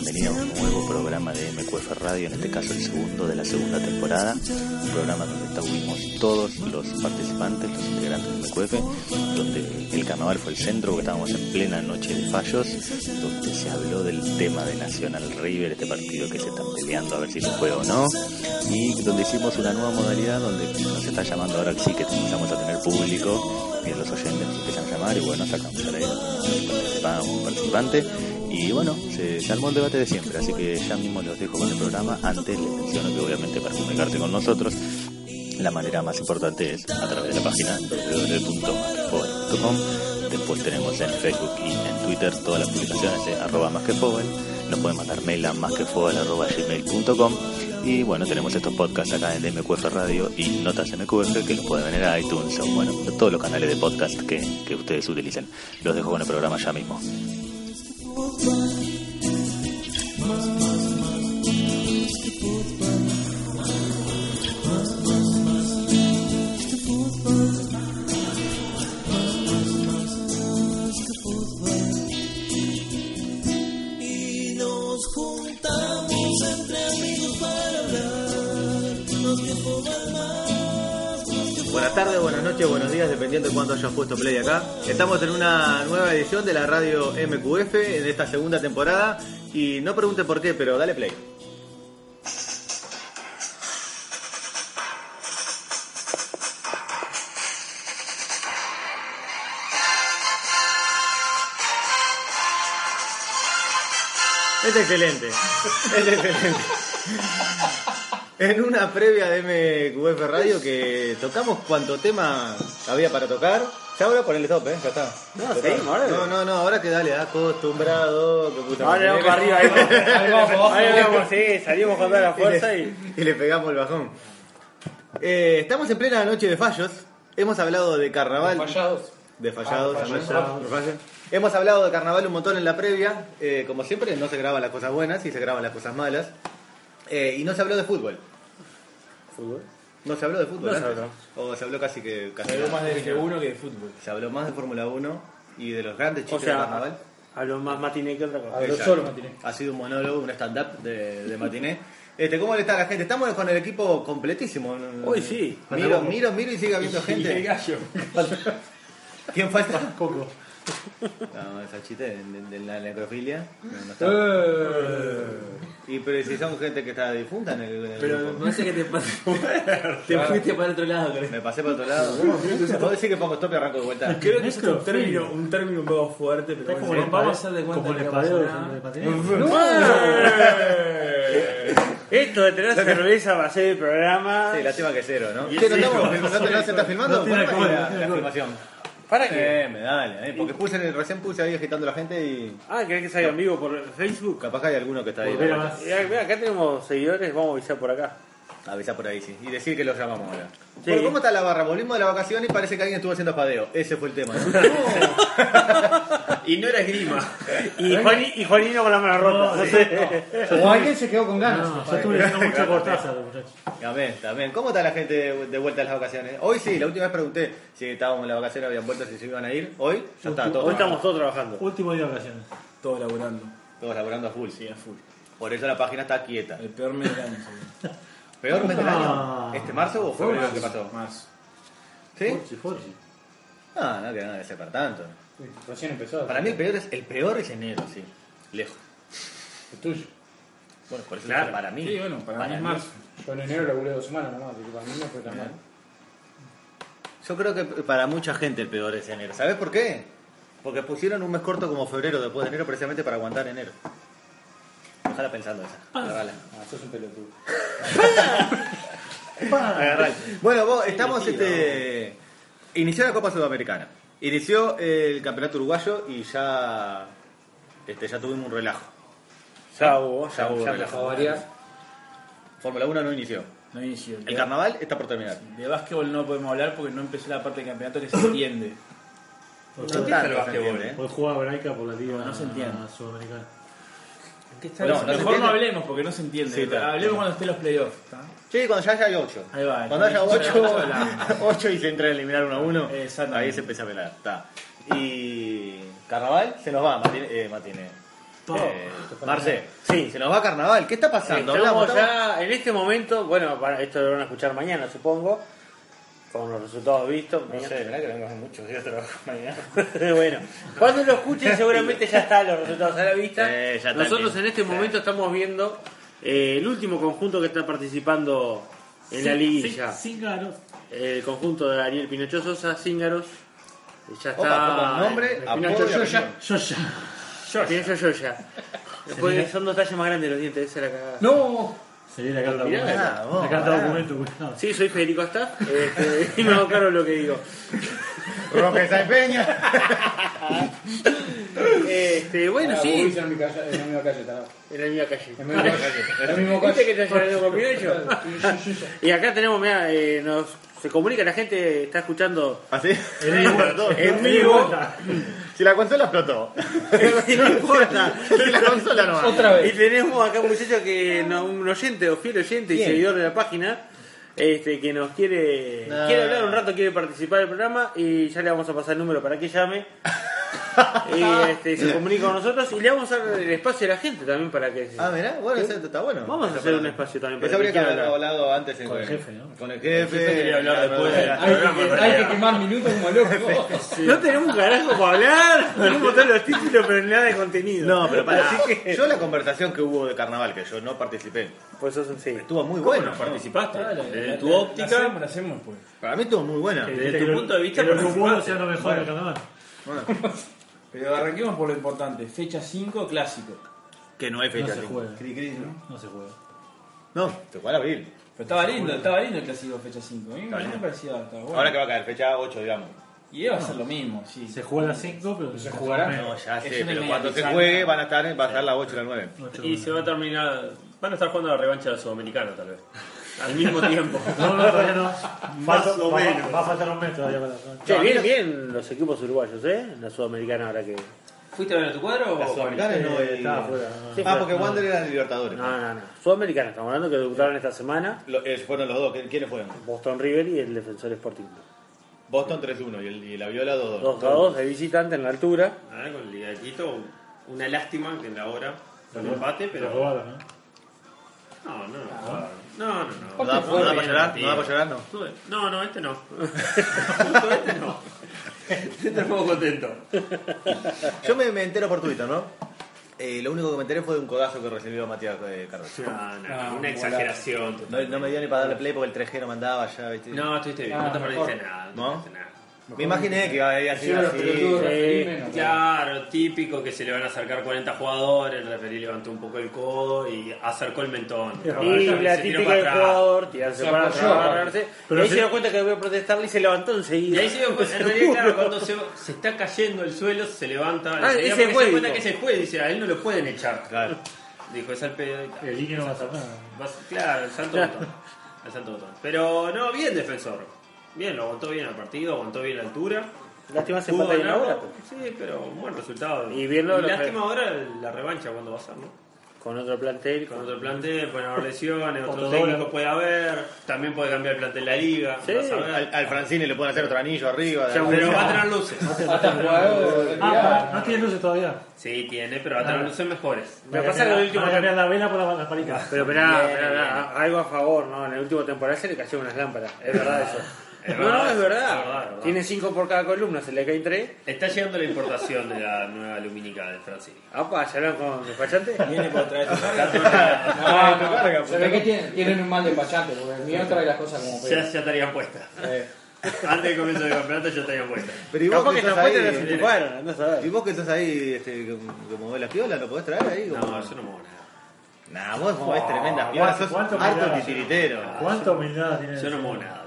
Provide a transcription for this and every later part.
bienvenida a un nuevo programa de MQF Radio, en este caso el segundo de la segunda temporada, un programa donde estuvimos todos los participantes, los integrantes de MQF, donde el carnaval fue el centro, porque estábamos en plena noche de fallos, donde se habló del tema de Nacional River, este partido que se están peleando a ver si se juega o no, y donde hicimos una nueva modalidad donde nos está llamando ahora sí que empezamos a tener público, y los oyentes nos empiezan a llamar y bueno, sacamos a un participante y bueno, se, se, armó el debate de siempre, así que ya mismo los dejo con el programa. Antes les menciono que obviamente para comunicarte con nosotros, la manera más importante es a través de la página www.masquefovel.com. Después tenemos en Facebook y en Twitter todas las publicaciones de arroba masquefovel. Nos pueden mandar mail a masquefovel.gmail.com y bueno, tenemos estos podcasts acá en MQF Radio y Notas MQF que los pueden ver en iTunes o bueno, todos los canales de podcast que, que ustedes utilicen. Los dejo con el programa ya mismo. Y Buenas tardes, buenas noches, buenos días, dependiendo de cuándo hayas puesto play acá. Estamos en una nueva edición de la radio MQF en esta segunda temporada y no pregunte por qué, pero dale play. Es excelente, es excelente. En una previa de MQF Radio que tocamos cuánto tema había para tocar. Ya ahora ponele stop, ¿eh? Ya está. No, ahora. No, no, no, ahora que dale, acostumbrado. Que puta Ahora vamos para arriba, ahí vamos. Ahí vamos, ahí vamos, sí, salimos con toda la fuerza y. y le pegamos el bajón. Eh, estamos en plena noche de fallos. Hemos hablado de carnaval. Fallados. De fallados. Ah, fallados. De fallos. Hemos hablado de carnaval un montón en la previa. Eh, como siempre, no se graban las cosas buenas y se graban las cosas malas. Eh, y no se habló de fútbol. ¿Fútbol? No se habló de fútbol. No antes. habló. O se habló casi que. Casi Se habló más de F1 que de fútbol. Se habló más de Fórmula 1 y de los grandes O chistes de sea, carnaval. hablo más matiné que otra cosa. Habló Exacto. solo Matiné. Ha sido un monólogo, un stand-up de, de matiné. Este, ¿Cómo le está la gente? Estamos con el equipo completísimo. Hoy sí. Miro, miro, miro y sigue habiendo Y el gente. gallo. ¿Quién falta? Coco. No, esa chiste de, de- de la necrofilia. No, no está. Eh. Y pero si son gente que está difunta en el, en el Pero grupo. no sé qué te pasa. te fuiste para otro lado, creo. Me pasé por otro lado. ¿Puedo decir que pongo stop y arranco de vuelta? Creo que es un término, un término un poco fuerte, pero Como bueno. vamos a hacer de cuenta Como que el no pasa espadeo nada. de patiné. Esto de tener cerveza va a ser el programa. Sí, lástima que cero, ¿no? ¿Qué, no, estamos, no, filmando? ¿No, te- no se está filmando? no tiene Ponme alcohol, la, no tiene la alcohol. filmación. ¿Para qué? Eh, me dale, eh, porque puse, recién puse ahí agitando a la gente y Ah, ¿querés que salga en vivo por Facebook? capaz que hay alguno que está ahí. Mira, acá tenemos seguidores, vamos a avisar por acá. Avisa por ahí, sí. Y decir que los llamamos ahora. Sí. Bueno, ¿cómo está la barra? Volvimos de la vacación y parece que alguien estuvo haciendo espadeo. Ese fue el tema. ¿no? Y no era esgrima. Y, Juani- y Juanino con la mano rota. No, sé. O alguien se quedó con ganas. No, yo estuve leyendo mucho Cortázar, muchachos. También, también. ¿Cómo está la gente de, de vuelta a las vacaciones? Hoy sí, la última vez pregunté si estábamos en las vacaciones, habían vuelto, si se iban a ir. Hoy ya está todo. Hoy estamos todos trabajando. Último día de vacaciones. Todo laburando. Todos laburando a full. Sí, a full. Por eso la página está quieta. El peor mes del año. ¿Peor mes del Ah. año? ¿Este marzo o febrero que pasó? Marzo. ¿Sí? Forchi, Forchi. Ah, no, que nada de ser para tanto. Recién empezó. Para mí el peor es, el peor es enero, sí. Lejos. El tuyo. Bueno, por eso Claro. es para mí. Sí, bueno, para, mí es marzo. Yo en enero laburé dos semanas nomás, así que para mí no fue tan mal. Yo creo que para mucha gente el peor es enero. ¿Sabes por qué? Porque pusieron un mes corto como febrero después de enero precisamente para aguantar enero. Ojalá pensando esa. Agarrala. Ah, sos un pelotudo. Agarrala. Bueno, vos, estamos este. Inició la Copa Sudamericana. Inició el campeonato uruguayo y ya. Este, ya tuvimos un relajo. Ya hubo, Ya hubo ya variar, Fórmula 1 no inició. no inició. El carnaval está por terminar. De básquetbol no podemos hablar porque no empezó la parte del campeonato que se entiende. Hoy No jugaba- ¿eh? Braica por la Liga No se entiende. Sudamericana. No, no se Mejor entiende. no hablemos porque no se entiende. Sí, hablemos cuando estén los playoffs. ¿está? Sí, cuando ya haya 8. Ahí va. Cuando haya Entonces, 8, ya. 8 y se entra a eliminar uno a uno, Exactamente. ahí se empieza a pelar. Está. Y carnaval se nos va, Martínez. Eh, Martínez. Eh, Marce, Sí. se nos va carnaval. ¿Qué está pasando? Estamos Hablamos, estamos- ya en este momento, bueno, para, esto lo van a escuchar mañana, supongo, con los resultados vistos. No sé, verdad que vengo muchos días a trabajar mañana. bueno, cuando lo escuchen seguramente ya están los resultados a la vista. Eh, ya Nosotros en este momento estamos viendo eh, el último conjunto que está participando en la liguilla. Cíngaros. El conjunto de Ariel Pinocho Sosa, Cíngaros. Ya está. Opa, el nombre, Pinocho Sosa. Yo ya. Pinocho Sosa. Después son dos talles más grandes los dientes, esa es la cagada. No. Se viene acá el Mirá, documento. ah, vos, el pará. documento, cuidado. Sí, soy Federico Staff este, y me hago cargo lo que digo. Roque Saipeña. Este, bueno, Ah, sí, en mi calle, en la misma calle, tarado. en la misma calle. En la misma calle. En la misma ¿Viste que te saliendo con Pinocho? Y acá tenemos, mirá, eh, nos, se comunica, la gente está escuchando ¿Así? En en vivo. Si la consola explotó. no importa. Si la consola no va. Otra Y vez. tenemos acá un muchacho que, no, un oyente o fiel oyente y seguidor de la página, este, que nos quiere, No. quiere hablar un rato, quiere participar del programa y ya le vamos a pasar el número para que llame. Y este, se comunica con nosotros y le vamos a dar el espacio a la gente también para que se- Ah, mirá, bueno, eso está bueno. Vamos a hacer un espacio también para Eso habría que haber hablado antes en- Con el jefe, ¿no? Con el jefe. quería hablar después de- Hay que, hay que quemar minutos como loco. No tenemos un carajo para hablar, tenemos todos los títulos, pero nada de contenido. No, pero para Así que- Yo la conversación que hubo de carnaval, que yo no participé, Pues eso sí. estuvo muy buena. participaste? Desde tu óptica, hacemos, la hacemos, pues. Para mí estuvo muy buena. Desde tu punto de vista, los participaste. sean lo mejor del carnaval. Pero arranquemos por lo importante. Fecha 5, clásico. Que no hay No fecha. se cinco. juega. Cri, cri, ¿no? No se juega. No, se juega en abril. Pero estaba lindo, estaba lindo el clásico fecha 5. A mí me parecía estaba bueno. Ahora que va a caer, fecha 8, digamos. Y iba a ser lo mismo, sí. Se juega a las 5, pero se jugará? No, ya Es sé, pero cuando se juegue van a estar, va a estar la 8 y la 9. Y se va a terminar. Van a estar jugando la revancha del sudamericano, tal vez. Al mismo tiempo. No, no, todavía no. Más Va- o va- menos. Va a faltar un mes todavía para. Che, bien, bien los equipos uruguayos, ¿eh? La sudamericana ahora que... ¿Fuiste a ver a tu cuadro o La sudamericana no Eh, el- estaba afuera. no. Sí, Ah, porque Wander era de Libertadores. No, no, no. Sudamericana, estamos hablando que debutaron esta semana Lo- eh, fueron los dos. ¿Qui- ¿Quiénes fueron? Boston River y el Defensor Sporting. Boston 3-1 y, el, y la Viola 2-2. 2 a 2 de visitante en la altura. Ah, con Liga de Quito, una lástima que en la hora un empate, pero. robaron, ¿no? No, no, no. No, no, no. ¿No da, no da para llorar? ¿No da para llorar? No. No, no, este no. Justo este no. Este estuvo contento. Yo me, me entero por Twitter, ¿no? Eh, lo único que me enteré fue de un codazo que recibió Matías eh, Carlos. No, no, Ah, una exageración. No, no me dio ni para darle play porque el 3G no mandaba ya, ¿viste? No, estuviste bien, no te perdiste nada. ¿No? No te perdiste nada. Me imaginé que iba a ir así. Sí. Claro, típico que se le van a acercar 40 jugadores, el referí levantó un poco el codo y acercó el mentón. Y la tiró típica para del atrás. jugador, tirarse Se para atrás. Pero y ahí se dio cuenta que voy a protestarle y se levantó enseguida. Y ahí se dio cuenta, en realidad, claro, cuando se, se está cayendo el suelo, se levanta. Ah, ese fue, se da cuenta que se fue, dice, a él no lo pueden echar. Claro. Dijo, es al pedo. El línea no va a hacer nada. Claro, el santo botón. El santo botón. Pero no, bien defensor. Bien, lo aguantó bien el partido, aguantó bien la altura. Lástima se empata en la ganarlo. hora. Sí, pero un buen resultado. Y bien lo- lo- lástima ahora la revancha cuando va a ser, ¿no? Con otro plantel. Con otro plantel, pueden haber lesiones, otro técnico puede haber, también puede cambiar el plantel de la liga. Sí, vas a ver. Al, al Francini le pueden hacer otro anillo arriba. pero va a tener luces. Ah, no tiene luces todavía. Sí, tiene, pero va a tener luces mejores. Me pasa que el último cambiar la vela por la, la palica. Pero esperá, algo a favor, ¿no? En el último temporada se le cayeron unas lámparas. Es verdad eso. Es no, verdad, no, es es verdad. verdad, es verdad. Tiene cinco por cada columna, se le caen tres. Está llegando la importación de la nueva lumínica de Francini. Apa, ¿ya hablan con despachante? Viene por traer tu carga. Ya, No, no, se ve que tienen, tienen un mal despachante, porque el mío trae las cosas como ya, ya estarían puestas. Eh, Antes del comienzo del campeonato ya estarían puestas. Pero y vos Capaz que las y vos que estás ahí, este, que movés la piola, ¿lo podés traer ahí? No, Como- yo no muevo nada. Nah, vos movés tremendas piolas, sos ¿Cuánto harto titiritero. ¿Cuánta humildad tiene? Yo no muevo nada,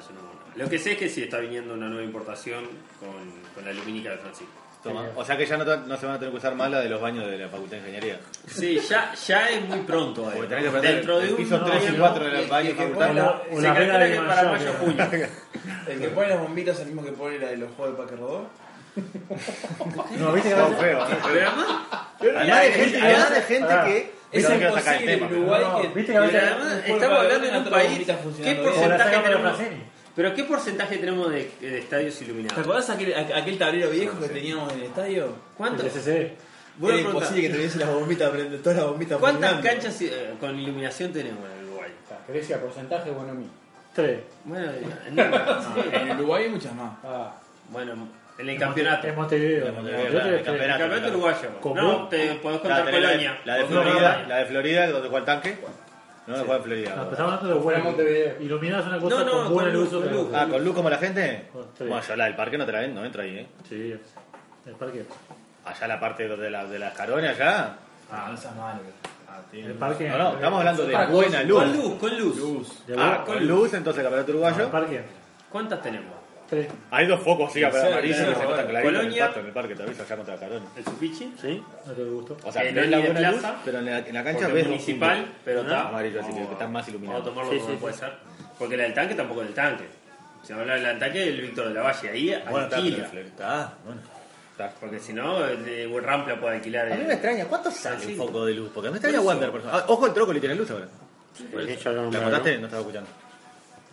Lo que sé es que sí está viniendo una nueva importación con, con la lumínica de Francisco. Toma. O sea que ya no, te- no se van a tener que usar más la de los baños de la Facultad de Ingeniería. Sí, ya, ya es muy pronto. ahí, Porque tenés que aprender Dentro de el un piso 3 y tiempo, 4 del que- baño que- que facultad. La, o Se la calcula vela que de para mayor. mayo junio. el que pone las bombitas es el mismo que pone la de los juegos de Paque Rodó. No, viste que Todo feo. ¿eh? Pero además, de gente, además de gente Pará. que... Es Pero no quiero sacar el imposible tema. en Uruguay No, que. viste que a pero además estamos de hablando de un país. ¿Qué funcionando Como la porcentaje saca? Francini. Pero ¿qué porcentaje tenemos de, de estadios ¿Te iluminados? acordás aquel, aquel tablero viejo que teníamos en el estadio? ¿Cuánto? El SCD. Era preguntar. imposible que tuviese las bombitas, prende- todas las bombitas ¿Cuántas canchas eh, con iluminación tenemos en Uruguay? Grecia, porcentaje, bueno, mí. Tres. Bueno, en Uruguay. En Uruguay hay muchas más. Ah, bueno, en el campeonato. En Montevideo. En El campeonato. uruguayo. ¿Cómo? No, te podés contar tenés la de- Colonia. La de Otro Florida, la de Florida, donde juega el tanque. No, juega en Florida. No, estamos hablando de buena Montevideo. Iluminadas una cosa No, no, con buena con luz. luz, otra con cosa. Ah, con luz como la gente. Con tres. Bueno, yo la del parque no te la ven, no entra ahí, ¿eh? Sí, el parque. Allá la parte de la, de las carones, allá. Ah, no seas malo. Ah, El luz. parque. No, no, estamos hablando de buena Con luz. luz, con luz. De Ah, buena- con luz, entonces el campeonato El uruguayo. parque. ¿Cuántas tenemos? Tres. Hay dos focos, sí, pero serio, amarillos que se notan clarito en el Colonia. pasto, en el parque, te aviso, Carón. ¿El Supichi? Sí, no te gustó. O sea, no la ni de buena luz, plaza, pero en la, en la cancha ves es municipal, un- pero está. amarillo, así que están más Vamos a tomarlo como sí, puede ser. Porque la del tanque tampoco es del tanque. Si habla del tanque, el Víctor de la Valle. Ahí está, alquila. el está, bueno. Está. Porque si no, el de Rampla puede alquilar. A mí el- me extraña, ¿cuánto sale un foco de luz? Porque me extraña. Wander, por ejemplo. Ah, ojo, el trócoli tiene luz ahora. ¿La contaste? No estaba escuchando.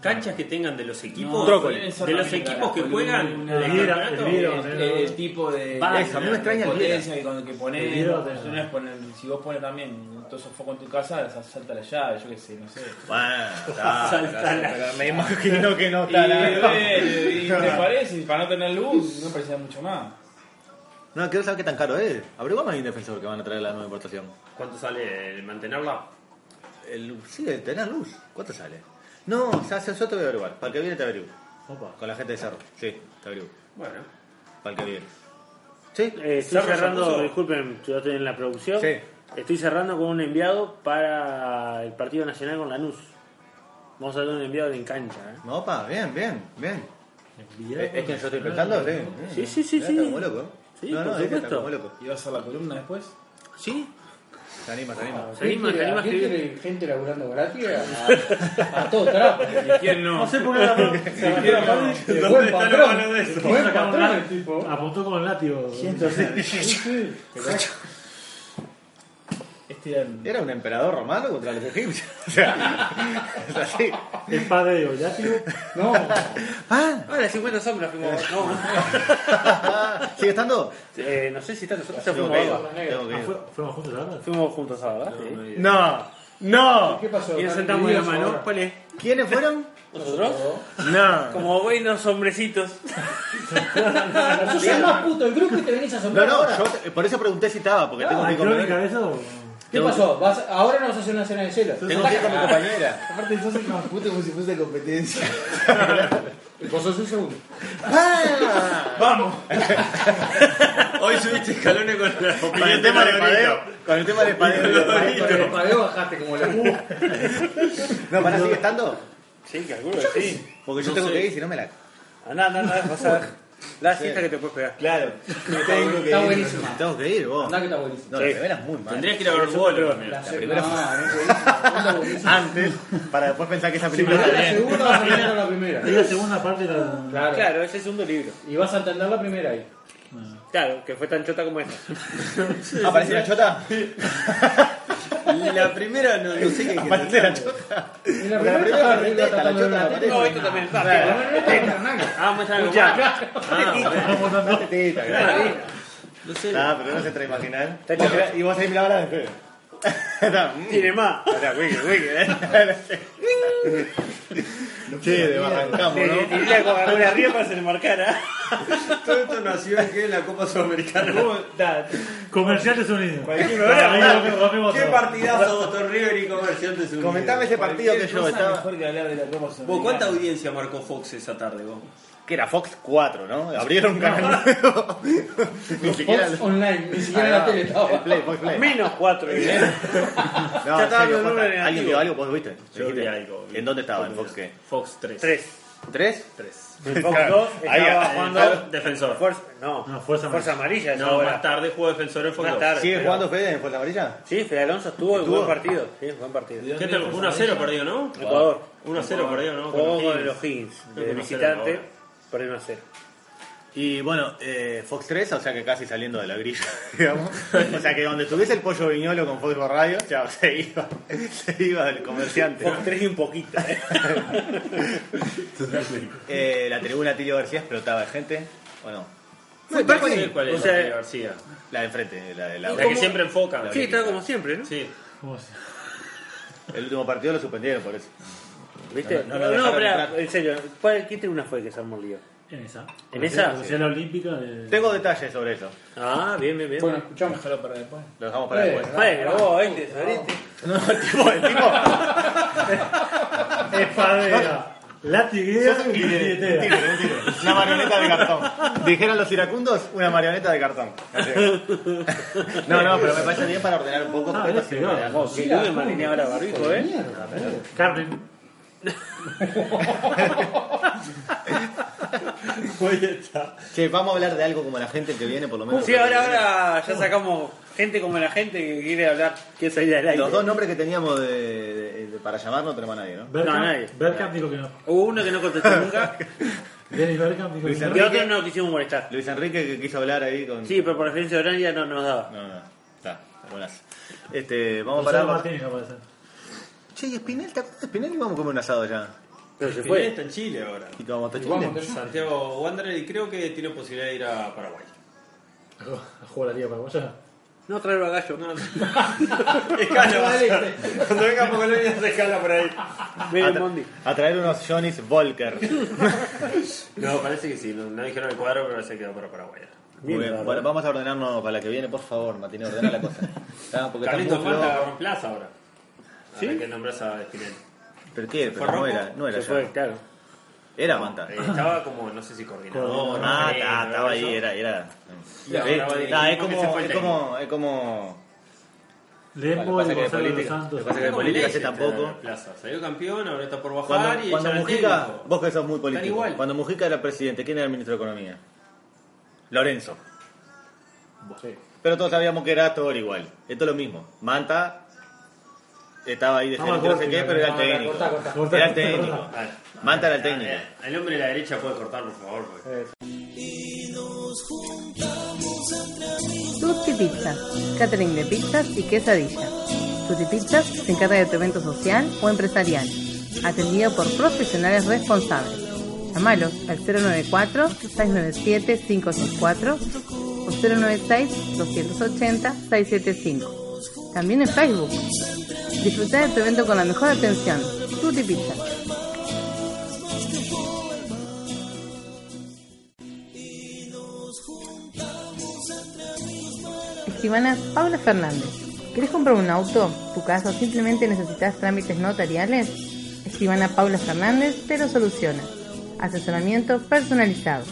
Canchas que tengan de los equipos. No, De los equipos que la juegan. el el tipo de, eso, a mí me extraña el potencia que, con- que pones, El vidrio no, de- no es poner, si vos pones también todos esos focos en tu casa, salta la llave, yo qué sé, no sé. Bueno, está. Salta la- pero me imagino que no Y, está la. eh, y te parece, para no tener luz, no parecía mucho más. No, quiero saber qué tan caro es. Averiguamos ahí un defensor que van a traer la nueva importación. ¿Cuánto sale el mantenerla? El, sí, el tener luz. ¿Cuánto sale? No, yo te voy a averiguar. Para el que viene te averiguo. Opa. Con la gente de Cerro. Sí, te averiguo. Bueno. Para el que viene. ¿Sí? Eh, estoy cerrando, disculpen, yo estoy en la producción. Sí. Estoy cerrando con un enviado para el partido nacional con Lanús. Vamos a hacer un enviado en cancha. ¿eh? No, pa, bien, bien, bien. Es, que yo estoy pensando, sí. Sí, sí, sí, sí. Está como loco. Sí, no, no, por es que está supuesto. como loco. ¿Y vas a hacer la columna después? Sí, Se anima, se anima. se anima, se anima a ¿Quién escribir. quiere gente laburando gratis? A, a todo trapo. ¿Quién no? No sé por qué la De buen patrón. de eso? Buen patrón el tipo. apuntó con el látigo. El- Era un emperador romano contra los egipcios. O sea, es así. El padre de Ollátio. No, Ah, Ah, las 50 sombras fuimos. No, ¿sigue estando? eh, no sé si está nosotros ya Tengo fuimos tengo Ah. ¿fue- ¿Fuimos juntos ahora? Fuimos juntos ahora, Sí. No, no. ¿qué pasó? Y nos ¿Están sentamos de la mano. ahora? ¿Cuál es? ¿Quiénes fueron? ¿Nosotros? No. Como buenos hombrecitos. Sos el más puto del grupo y te venís a No, asombrar no, ahora. yo por eso pregunté si estaba, porque tengo que ¿Hay ir con crónica mi, de eso? ¿Qué pasó? ¿Vas- ahora no vas a hacer una cena de cielo. tengo que ir con mi compañera. Aparte, sos el más puto como si fuese competencia. Vos sos el segundo. ¡Vamos! Hoy subiste escalones con la Con opinión el tema de padeo. Con el tema de padeo. Con el padeo bajaste como la No, ¿para sigue estando? Sí, calculo que sí. Porque yo tengo que ir, si no me la. Andá, andá, andá, vas a ver. La siesta que te puedes pegar. Claro. Tengo que Está ir. buenísima. Tengo que ir, vos. Que está buenísimo. No, la primera es muy mala. Tendrías que ir a ver vuelo también. La primera no, es buenísima. Buenísima. Antes, para después pensar que esa película está la segunda vas a entender la primera. Es la segunda parte de la... Claro. Claro, ese es el segundo libro. Y vas a entender la primera ahí. Claro, que fue tan chota como esta. ¿Aparece la chota? La primera no, no sé qué ¿Aparece la chota? La la primera es la tratando de chota aparece. No, esto también está. No, no, no, no. Ah, muestra algo más. Ah. No sé. Ah, pero no se trae imaginar. Y vos ahí mirabas la de. Está. Tiene más. ¿eh? Sí, de arrancamos, Le ¿no? tiré la Coca-Cola arriba para que se le marcara. Todo esto nació en, qué? en la Copa Sudamericana. Comerciantes Unidos. Cualquier Ahí programa. rompimos- rompimos ¿Qué todo. partidazo votó River y Comerciantes Unidos? Comentame ese partido que yo estaba. mejor que hablar de la Copa ¿Vos Sudamericana. cuánta audiencia marcó Fox esa tarde vos? Que era Fox 4, ¿no? Abrieron un canal nuevo. Ni siquiera. Fox Online, ni siquiera la tele estaba. El Play, Fox Play. Menos cuatro. ¿eh? No, Ya en serio, ¿Alguien vio algo? ¿Vos viste? Yo vi algo. ¿En dónde estaba? ¿En Fox qué? Fox 3. Tres. ¿Tres? 3. En Fox 2 Ahí, estaba ahí, jugando Defensor. Fuerza, no, No, Fuerza Fuerza Amarilla. No, más tarde jugó Defensor en Fox Más 2. tarde. ¿Sigue pero- jugando Fede en Fuerza Amarilla? Sí, Fede Alonso estuvo en buen partido. Sí, buen partido. ¿Qué tal? 1 a 0 perdió, ¿no? Ecuador. 1 a 0 perdió, ¿no? Jugó Con los Higgins. De visitante, 1 a 0. Y bueno, eh, Fox 3, o sea que casi saliendo de la grilla, digamos. O sea que donde estuviese el pollo viñolo con Fox Radio, ya se iba, se iba del comerciante. Fox 3 y un poquito. ¿eh? Eh, la tribuna Tilio García explotaba de gente, ¿o no? ¿Cuál es O sea, la de García? La de enfrente, la de la, La que siempre enfocan. Sí, está como siempre, ¿no? Sí. ¿Cómo se- El último partido lo suspendieron por eso. ¿Viste? No, No, no no, espera, en serio, ¿cuál, ¿qué tribuna fue que se armó el lío? En esa. ¿En esa? La olímpica de... Tengo detalles sobre eso. Ah, bien, bien, bien. Bueno, escuchamos. Déjalo para después. Lo dejamos para Eh, después. Bueno, vos, este. No, el tipo, el tipo. Espadera. Latiguera Sos un y títere, un títere, un títere. Una marioneta de cartón. Dijeron los iracundos, una marioneta de cartón. No, no, pero me parece bien para ordenar un poco. Ah, porque ya esto se siempre va. era- Que. Che, vamos a hablar de algo como la gente que viene, por lo menos. Sí, ahora, ahora ya sacamos gente como la gente que quiere hablar, quiere salir al aire. Los dos nombres que teníamos de, de- de- para llamar no tenemos a nadie, ¿no? Bergkamp, nadie. Bergkamp dijo que no. Hubo uno que no contestó nunca Dennis Bergkamp dijo Luis que no. y otro no quisimos molestar. Luis Enrique que quiso hablar ahí con. Sí, pero por referencia horaria no nos daba. No, no, está, buenas. Este, vamos a Gonzalo parar. Martínez no puede ser. Che, y Spinel, ¿te acuerdas de Spinel? Y vamos a comer un asado ya. Pero se Fue. fue. está en Chile ahora. Y que vamos a estar Vamos, Chile. Santiago Wanderer y creo que tiene posibilidad de ir a Paraguay. A jugar la Liga Paraguaya. No traer a gallo. No, escala. Cuando venga Pocolonia se escala por ahí. Ven A, el Mondi. a traer unos Johnny's Volker. No, parece que sí. No, no dijeron el cuadro, pero se quedó para Paraguay. Muy bien, bueno, vamos a ordenarnos para la que viene, por favor, Martín, ordena la cosa. Está, porque está muy Carlitos Manta flojo. agarró plaza ahora. ¿Sí? Ahora que nombras a Espinel. ¿Pero qué? ¿Fue Pero no era, no era Se ya. fue, claro. Era Manta. Eh, estaba como, no sé si coordinador. Ah, no sé, está, ¿no? estaba ahí, era, era. Ahora Sí, va nah, es se como, fue el es como, es como. Lembo y Gonzalo de los Santos. pasa que de política Leicester, tampoco. Plaza. Salió campeón, ahora está por bajar Cuando, y cuando echan al Mujica, técnico. vos que sos muy político, igual. cuando Mujica era presidente, ¿quién era el ministro de Economía? Lorenzo. Pero todos sabíamos que era todo igual. Esto es lo mismo. Manta estaba ahí de gerente, no sé qué, pero era el técnico. corta, corta. Corta, Era el técnico. Manta era el técnico. eh, El hombre de la derecha puede cortar, por favor. porque- Tutti Pizza, catering de pizzas y quesadillas. Tutti Pizzas se encarga de tu evento social o empresarial, atendido por profesionales responsables. Llámalos al 094-697-564 o 096-280-675. También en Facebook. Disfruta de tu evento con la mejor atención. Tutti Pizza. Escribana Paula Fernández. ¿Querés comprar un auto, tu casa o simplemente necesitas trámites notariales? Escribana Paula Fernández te lo soluciona. Asesoramiento personalizado.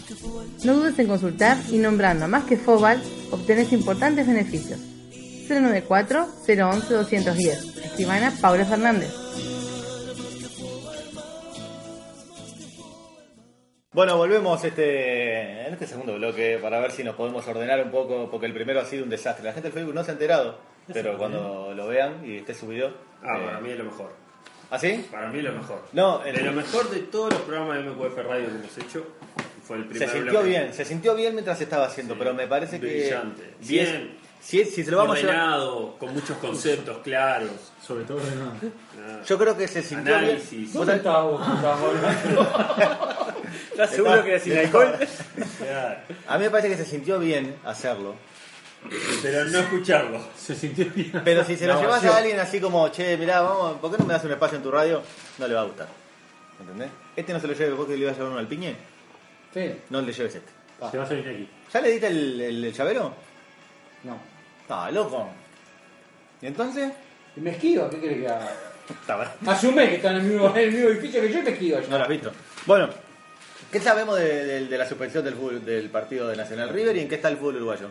No dudes en consultar y nombrando a más que Fobal obtenés importantes beneficios. 094-011-210. Escribana Paula Fernández. Bueno, volvemos este, en este segundo bloque para ver si nos podemos ordenar un poco, porque el primero ha sido un desastre. La gente del Facebook no se ha enterado, pero cuando lo vean y esté subido. Ah, eh, para mí es lo mejor. ¿Ah, sí? Para mí es lo mejor. No, De el- lo mejor de todos los programas de MQF Radio que hemos hecho fue el se sintió bloque. bien, se sintió bien mientras se estaba haciendo, Sí, pero me parece que. brillante. Si es- Bien. Si, si se lo vamos a llevar. ordenado, con muchos conceptos claros. Sobre todo no. Ah, Yo creo que se sintió Análisis. bien. ¿Vos ¿Dónde estabas vos? ¿Estás seguro que era sin alcohol? A mí me parece que se sintió bien hacerlo. Pero no escucharlo. Se sintió bien. Pero si se lo La llevas a alguien así como, che, mirá, vamos, ¿por qué no me das un espacio en tu radio? No le va a gustar. ¿Entendés? Este no se lo lleve vos que le ibas a llevar uno al piñe. Sí. No le lleves este. Se va a salir aquí. ¿Ya le diste el, el, el llavero? No. No, loco. ¿Y entonces? Y me esquiva, ¿qué querés que haga? Está bueno. Asume que está en el mismo, en el mismo edificio que yo y me esquiva No lo has visto. Bueno, ¿qué sabemos de, de- de la suspensión del, fútbol- del partido de Nacional River y en qué está el fútbol uruguayo?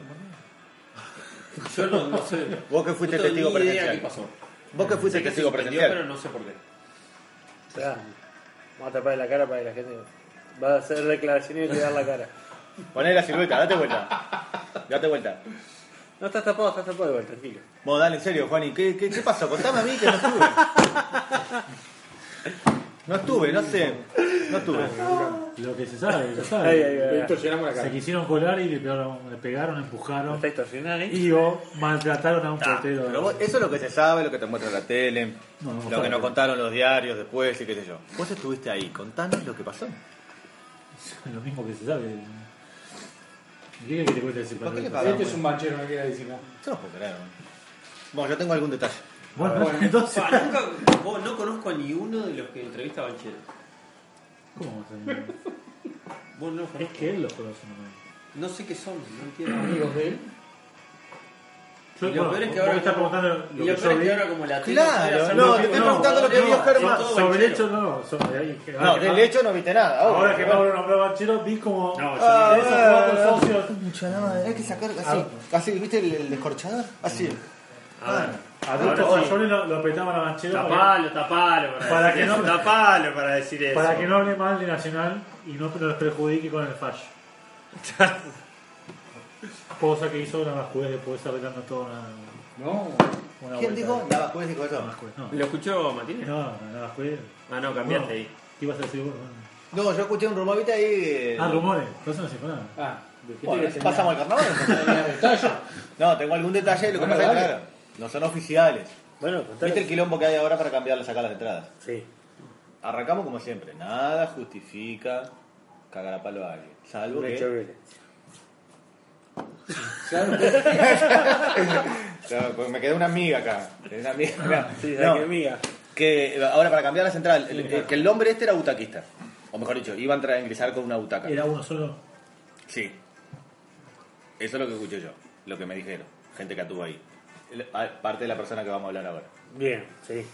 Yo no, no sé. Vos que fuiste No tengo testigo ni idea presencial. qué pasó. Vos que fuiste Sé que se testigo suspendió, presencial. pero no sé por qué. Esperá. Vamos a tapar la cara para que la gente va a hacer declaraciones y te dar la cara. Poné la silueta, date vuelta. Date vuelta. No estás tapado, estás tapado igual, tranquilo. Vos, dale en serio, Juani. ¿Qué, qué, qué pasó? Contame a mí que no estuve. No estuve, no sé. No estuve. Lo que se sabe, lo sabe. distorsionamos la Se quisieron colar y le pegaron, le pegaron No empujaron está extorsionado, ¿eh? y o maltrataron a un Ah, portero. pero vos- eso es lo que se sabe, lo que te muestra la tele, No, no lo sabe. que nos contaron los diarios después y qué sé yo. Vos estuviste ahí, contanos lo que pasó. Lo mismo que se sabe. ¿Qué que te cuente ese ¿Por qué le pagamos? Este es un banchero, no quiere decir nada. Yo no puedo creer. ¿no? Bueno, yo tengo algún detalle. Bueno, entonces. Pa, nunca, vos no conozco a ni uno de los que entrevista a Banchero. ¿Cómo llama? Vos no Es que él los conoce, ¿no? No sé qué son, no entiendo. Amigos de él. Yo, Y lo peor es que ahora como- preguntando Y lo lo que peor yo es vi. que ahora como la Claro, no, te estoy preguntando lo que vio Germán. Sobre el hecho no, sobre ahí. que- No, del hecho no viste nada. Ahora que Pablo nombró Banchero, vi como No, yo Ah, esos cuatro socios hay que sacar así. Ah. Así, ¿viste el, el descorchador? Así. A ver. adultos mayores lo, lo apretaban a Banchero Tapalo, tapalo. Para, Para decir que no- Tapalo para decir eso. para que no hable mal de Nacional y no los perjudique con el fallo. Cosa que hizo después arreglando toda una, No. una ¿Quién dijo? de- La Bascuez dijo eso. No, ¿Lo escuchó Martínez? no, la Bascuez. Ah, no, cambiaste ahí. ¿Qué ibas a decir vos? No, yo escuché un rumor, ¿viste ahí? eh, Ah, rumores. Entonces no se fue nada. Ah, ¿de Bueno, pasamos al carnaval. No, tengo algún detalle, lo que Bueno, pasa es claro, no son oficiales. Bueno, ¿Viste el quilombo que hay ahora para cambiarle, sacar las entradas? Sí. Arrancamos como siempre, nada justifica cagar a palo a alguien. Salvo Un que... Claro, porque me quedé una amiga acá. Una amiga acá. Sí, No, que amiga. que ahora para cambiar la central, el- el- que el hombre este era butaquista. O mejor dicho, iba a entrar a ingresar con una butaca. Era uno solo. Sí. Eso es lo que escuché yo, lo que me dijeron, gente que estuvo ahí. El- a- Parte de la persona que vamos a hablar ahora. Bien, sí.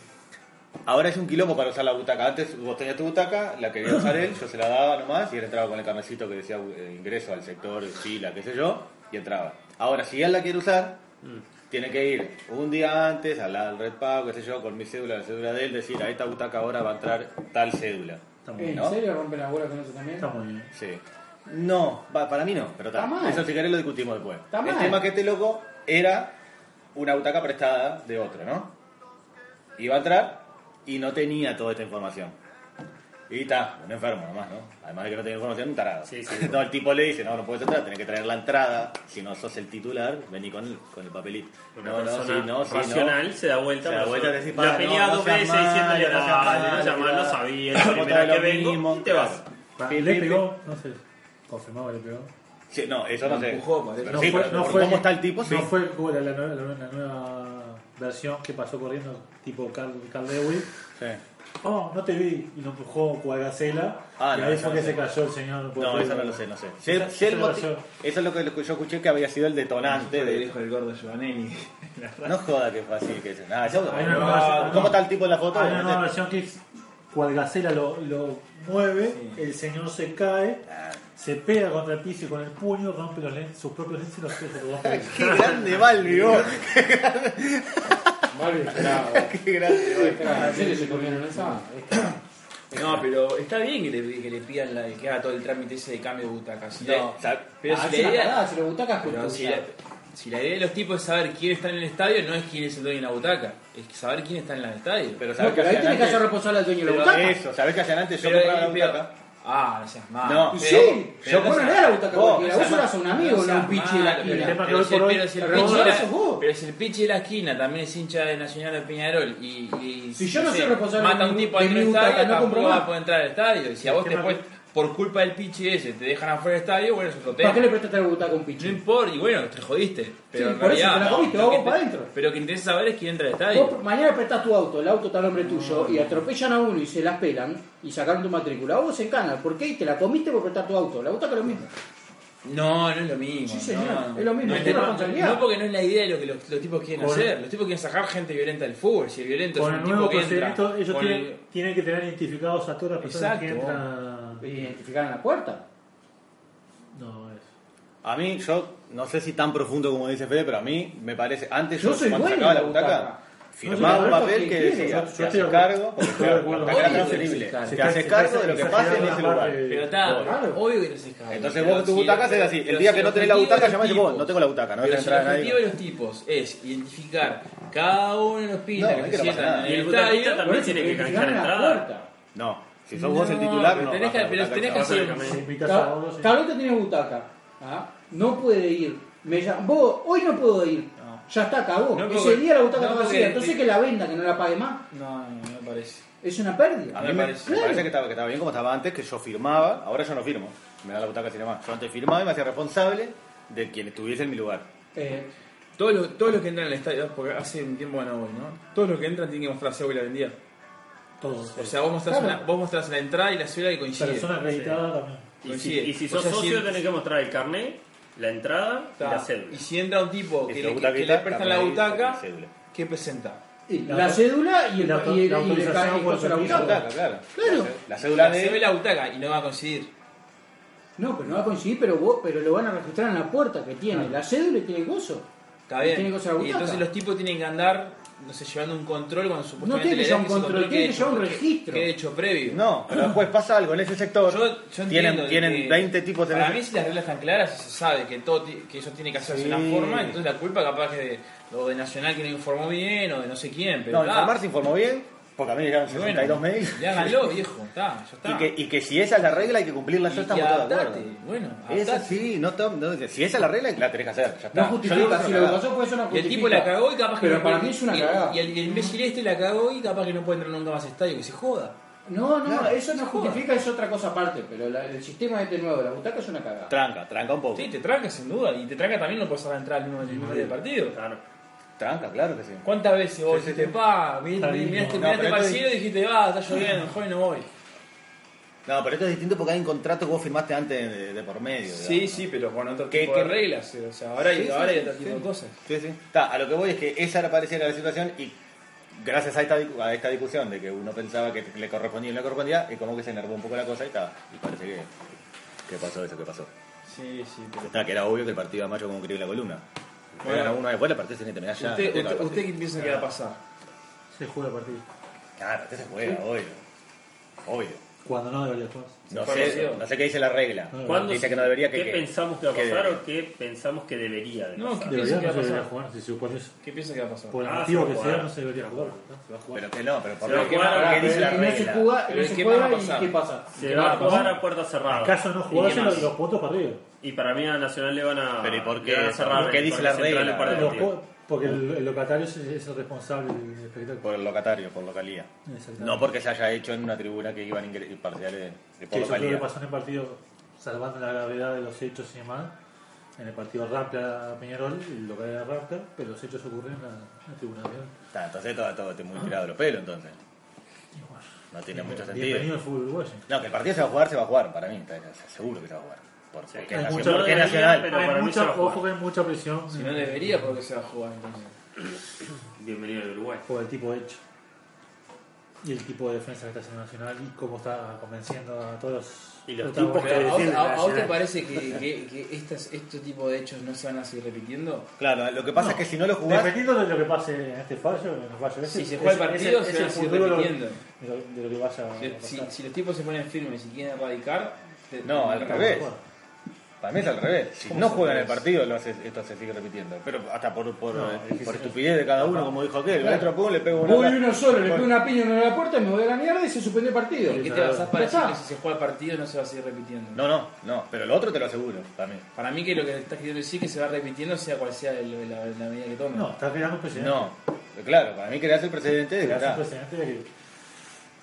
Ahora es un quilombo para usar la butaca. Antes vos tenías tu butaca, la quería usar él, yo se la daba nomás y él entraba con el carnecito que decía eh, ingreso al sector, fila, qué sé yo, y entraba. Ahora, si él la quiere usar, tiene que ir un día antes al al Red Pago, qué sé yo, con mi cédula, la cédula de él, decir a esta butaca ahora va a entrar tal cédula. Está muy bien. ¿En ¿No? serio rompen la bola con eso también? Está muy bien. Sí. No, va, para mí no, pero Está mal. Eso si querés lo discutimos después. Está el mal. tema que este loco era una butaca prestada de otro, ¿no? Iba a entrar y no tenía toda esta información. Y está, un enfermo nomás, ¿no? Además de que no tenía información, un tarado. Sí, sí. No, el tipo le dice, no, no puedes entrar, tenés que traer la entrada. Si no sos el titular, vení con el, con el papelito. Una no, no, persona sí, no, sí, no. racional se da vuelta. Se da vuelta y decís, La "Pa, pelea no, no dos veces diciéndole, no no seas malo, mirá. sabía, la primera que vengo, y te vas. le pegó, no sé. Confirmado que le pegó. Sí, no, eso no sé. No fue- no fue- cómo está el tipo, sí. No fue la, la nueva, la nueva versión que pasó corriendo, tipo Carl, Carl Lewis. Sí. Oh, no te vi. Y lo empujó Cuagacela. Ah, y no, ahí eso fue no que sé. se cayó el señor. No, eso no lo sé, no sé. Si- si el eso es lo que yo escuché que había sido el detonante Le de... dijo el gordo Giovanelli. No joda que fue así, que yo- versión- ¿Cómo está el tipo en la foto? Hay una versión que es Cualgacela lo, lo mueve, el señor se cae, Ah, se pega contra el piso y con el puño rompe los lentes, sus propios lentes y los se los rompe. Qué grande Balbi, vos. Qué grande. Claro, ¿En serio se comieron esa? No, pero está bien que le, que le pidan la, que haga todo el trámite ese de cambio de butaca. Si la- No, sea, pero Ah, si la idea, si butacas pero si la, si la idea de los tipos es saber quién está en el estadio, no es quién es el dueño de la butaca, es saber quién está en el estadio. pero No, ¿sabés pero qué ahí hacían tenés que hacer responsable al dueño de la butaca. Eso, ¿sabés qué hacían antes? Yo Pero- compraba la pero- butaca. Ah, no seas malo. No, sí, pero yo no das la butaca a vos, cualquiera, vos eras un amigo, no un pichi de la esquina. Pero si el- pero si pero pichi de la- sos vos. pero si el pichi de la esquina también es hincha de Nacional de Peñarol y, y Si yo no soy responsable mata a de un tipo de mi butaca, estadio, no tampoco va a poder entrar al estadio. Y si a vos tema después, por culpa del pichi ese, te dejan afuera del estadio, bueno, es otro tema. ¿Para qué le prestaste la butaca a un No pichi? importa, y bueno, te jodiste. Pero Sí, en por eso realidad, te la no, comiste, que para adentro. Pero lo que interesa saber es quién entra al estadio. Vos mañana prestás tu auto, el auto está a nombre tuyo y atropellan a uno y se las pelan y sacaron tu matrícula. Vos se encanan. ¿Por qué? Y te la comiste por prestar tu auto. La butaca es lo mismo. No, no es lo mismo. Sí, señor, no. es lo mismo, No, es no, no, porque no es la idea de lo que los, los tipos quieren Con- hacer. Los tipos quieren sacar gente violenta del fútbol. Si el violento Con es el un nuevo tipo que entra. ellos tienen, el- tienen que tener identificados a todas las personas que Exacto. entran. Identificar en la puerta. No, es. A mí, yo no sé si tan profundo como dice Fede, pero a mí me parece, antes Yo yo, soy cuando sacaba la la butaca, butaca. firmaba No, un papel que decía, yo- te yo haces cargo, porque claro, la transferible, te haces cargo de lo que pase en ese lugar. Pero está, obvio que no se escapa. Entonces vos tu butaca el- haces así, el día que no tenés la butaca llamás y vos, no tengo la butaca, no el objetivo de los tipos es identificar cada uno de los pintas que es se sientan en Y el estadio. también tiene que canjear en la entrada. puerta. No, si sos vos el titular, no. tenés que- pero la tenés que butaca. hacer-. Carlito tiene butaca. ¿ah? No puede ir. Me llama, vos, hoy no puedo ir. Ya está, cagó. No, Ese porque- día la butaca no, está vacía. Entonces que la venda, que no la pague más. No, no, no me parece. Es una pérdida. A mí Me me, parece. me parece que estaba, que estaba bien como estaba antes, que yo firmaba, ahora yo no firmo, me da la butaca sin más. Yo antes firmaba y me hacía responsable de quien estuviese en mi lugar. Eh, Todos los, todos los que entran al estadio, porque hace un tiempo que no voy, ¿no? Todos los que entran tienen que mostrar cédula vendida. Todos. O sea, vos mostrás, Claro. una- vos mostrás la entrada y la cédula que coincide. Persona acreditada también. Y si, y si O sos sea, socio, si- tenés que mostrar el carnet, la entrada y la cédula. Y si entra un tipo que, le, que- butaquita, que le prestan la butaca. ¿qué presenta? La cédula y el, la y el, la y el, de la butaca. Claro. Claro. La cédula Se ve de... la butaca y no va a coincidir. No, pero no va a coincidir, pero vos, pero lo van a registrar en la puerta que tiene la cédula y tiene el gozo. Está bien. Tiene Y entonces los tipos tienen que andar, no sé, llevando un control cuando supuestamente tiene que le llevar un control, tiene que llevar un hecho- registro. quede hecho previo. No, pero después pasa algo en ese sector. Yo, yo tienen entiendo tienen que 20 tipos de... Para mí, si las reglas están claras, y se sabe que todo ti- que eso tiene que hacerse de una forma, entonces la culpa capaz que de, o de Nacional que no informó bien o de no sé quién. Pero No, informar se informó bien, porque a mí me llegaron Y bueno, 62 mails. Ya háganlo, viejo. Está, ya está. Y que, y que si esa es la regla hay que cumplirla, Y- yo estamos todos de acuerdo. Bueno, Esa sí, no, no- si esa es la regla, la tenés que hacer. Ya está. No justifica, si lo que pasó fue eso no Y el justifica. tipo la cagó y capaz que Pero no para mí es una y- cagada. Y el, el imbécil este la cagó y capaz que no puede entrar nunca más estadio, que se joda. No, no, Claro, eso no justifica, es otra cosa aparte, pero la- el sistema este nuevo de la butaca es una cagada. Tranca, tranca un poco. Sí, te tranca sin duda. Y te tranca también no puedes entrar al mismo, del partido. Claro. Tranca, claro que sí. ¿Cuántas veces vos Sí, sí, dijiste, sí. pa, miraste, miraste, no, miraste para el esto- cielo y dijiste, va, está lloviendo, joder, no voy. No, pero esto es distinto porque hay un contrato que vos firmaste antes de, de por medio. Sí, digamos. sí, pero con otro ¿Qué- tipo qué- de reglas. O sea, ahora hay, Sí, sí, ahora hay sí, otro tipo sí. de cosas. Sí, sí. Está, a lo que voy es que esa era pareciera la situación y gracias a esta, a esta discusión de que uno pensaba que le correspondía y no le correspondía, y como que se enervó un poco la cosa y está. Y parece que, que pasó eso que pasó. Sí, sí, pero... Está, que era obvio que el partido de mayo como escribí la columna. Bueno. Bueno, uno después el partido se tiene que terminar ya. ¿Usted, no usted, usted qué piensa que va a pasar? Se juega el partido. Claro, usted se juega, obvio. Obvio. Cuando no debería jugar. No sé, no sé qué dice la regla. ¿Cuándo dice se- que no debería que. ¿Qué que- pensamos que va a que pasar debería. o qué pensamos que debería de No, pasar? ¿qué Debería piensa que no va se a debería pasar? jugar. Si se supone eso. ¿Qué piensa que va a pasar? Por el Ah, motivo se que sea, no se debería jugar. ¿no? Se va a jugar. Pero que no, pero por ¿qué a- dice la Y no se regla? juega, no se ¿qué juega y? ¿qué pasa? Se ¿Qué va a pasar? jugar a puerta cerrada. ¿Acaso no ¿Y qué jugarse los puntos para arriba? Y para mí a Nacional le van a, Pero ¿y por le qué? van a cerrar ¿Qué el dice la central regla? en par de Los porque el, el locatario es, es el responsable del espectáculo. Por el locatario, por localía. Exactamente. No porque se haya hecho en una tribuna que iban ingre- parciales de, de Que por eso creo que localía. pasó en el partido, salvando la gravedad de los hechos y demás, en el partido Rampla Peñarol, el local era Rampla, pero los hechos ocurrieron en la, en la tribuna de Peñarol. Está, entonces todo, todo está muy tirado de los pelos, entonces. No tiene mucho sentido. Bienvenido al fútbol uruguayo. No, que el partido se va a jugar, se va a jugar, para mí. está- seguro que se va a jugar. Por- porque, nacional, mucha- porque es no nacional. debería, Pero hay para mí mucha, se va a jugar. ojo que hay mucha presión Si no debería, ¿por qué se va a jugar entonces? Bienvenido al Uruguay. por el tipo de hecho. Y el tipo de defensa que está haciendo Nacional y cómo está convenciendo a todos los Y los tipos que ¿A, vos- defienden a- a vos te Nacional. parece que, que, que estas, este tipo de hechos no se van a seguir repitiendo? Claro, lo que pasa No. es que si no lo jugás. Dependiendo de lo que pase en este fallo, en el fallo Si se juega el partido, es- se va a el seguir futuro repitiendo. De lo, de lo que vaya a Si, pasar. si- si los tipos se ponen firmes y quieren erradicar... te- No, te- al revés. Para mí es al revés. Si ¿Cómo no juegan el partido, lo hace- esto se sigue repitiendo. Pero hasta por, por, No, eh, es que por sí. estupidez de cada uno, como dijo aquel. El otro pum, le pego una. Voy uno solo, le pego una piña en la puerta, me voy a la mierda y se suspende el partido. ¿Qué te basás para decir que si se juega el partido no se va a seguir repitiendo? No, no, no. Pero el otro te lo aseguro, también. Para mí que lo que estás queriendo decir es que se va repitiendo sea cual sea el- la, la medida que tomen. No, está creando un precedente. No. Claro, para mí creas el precedente de que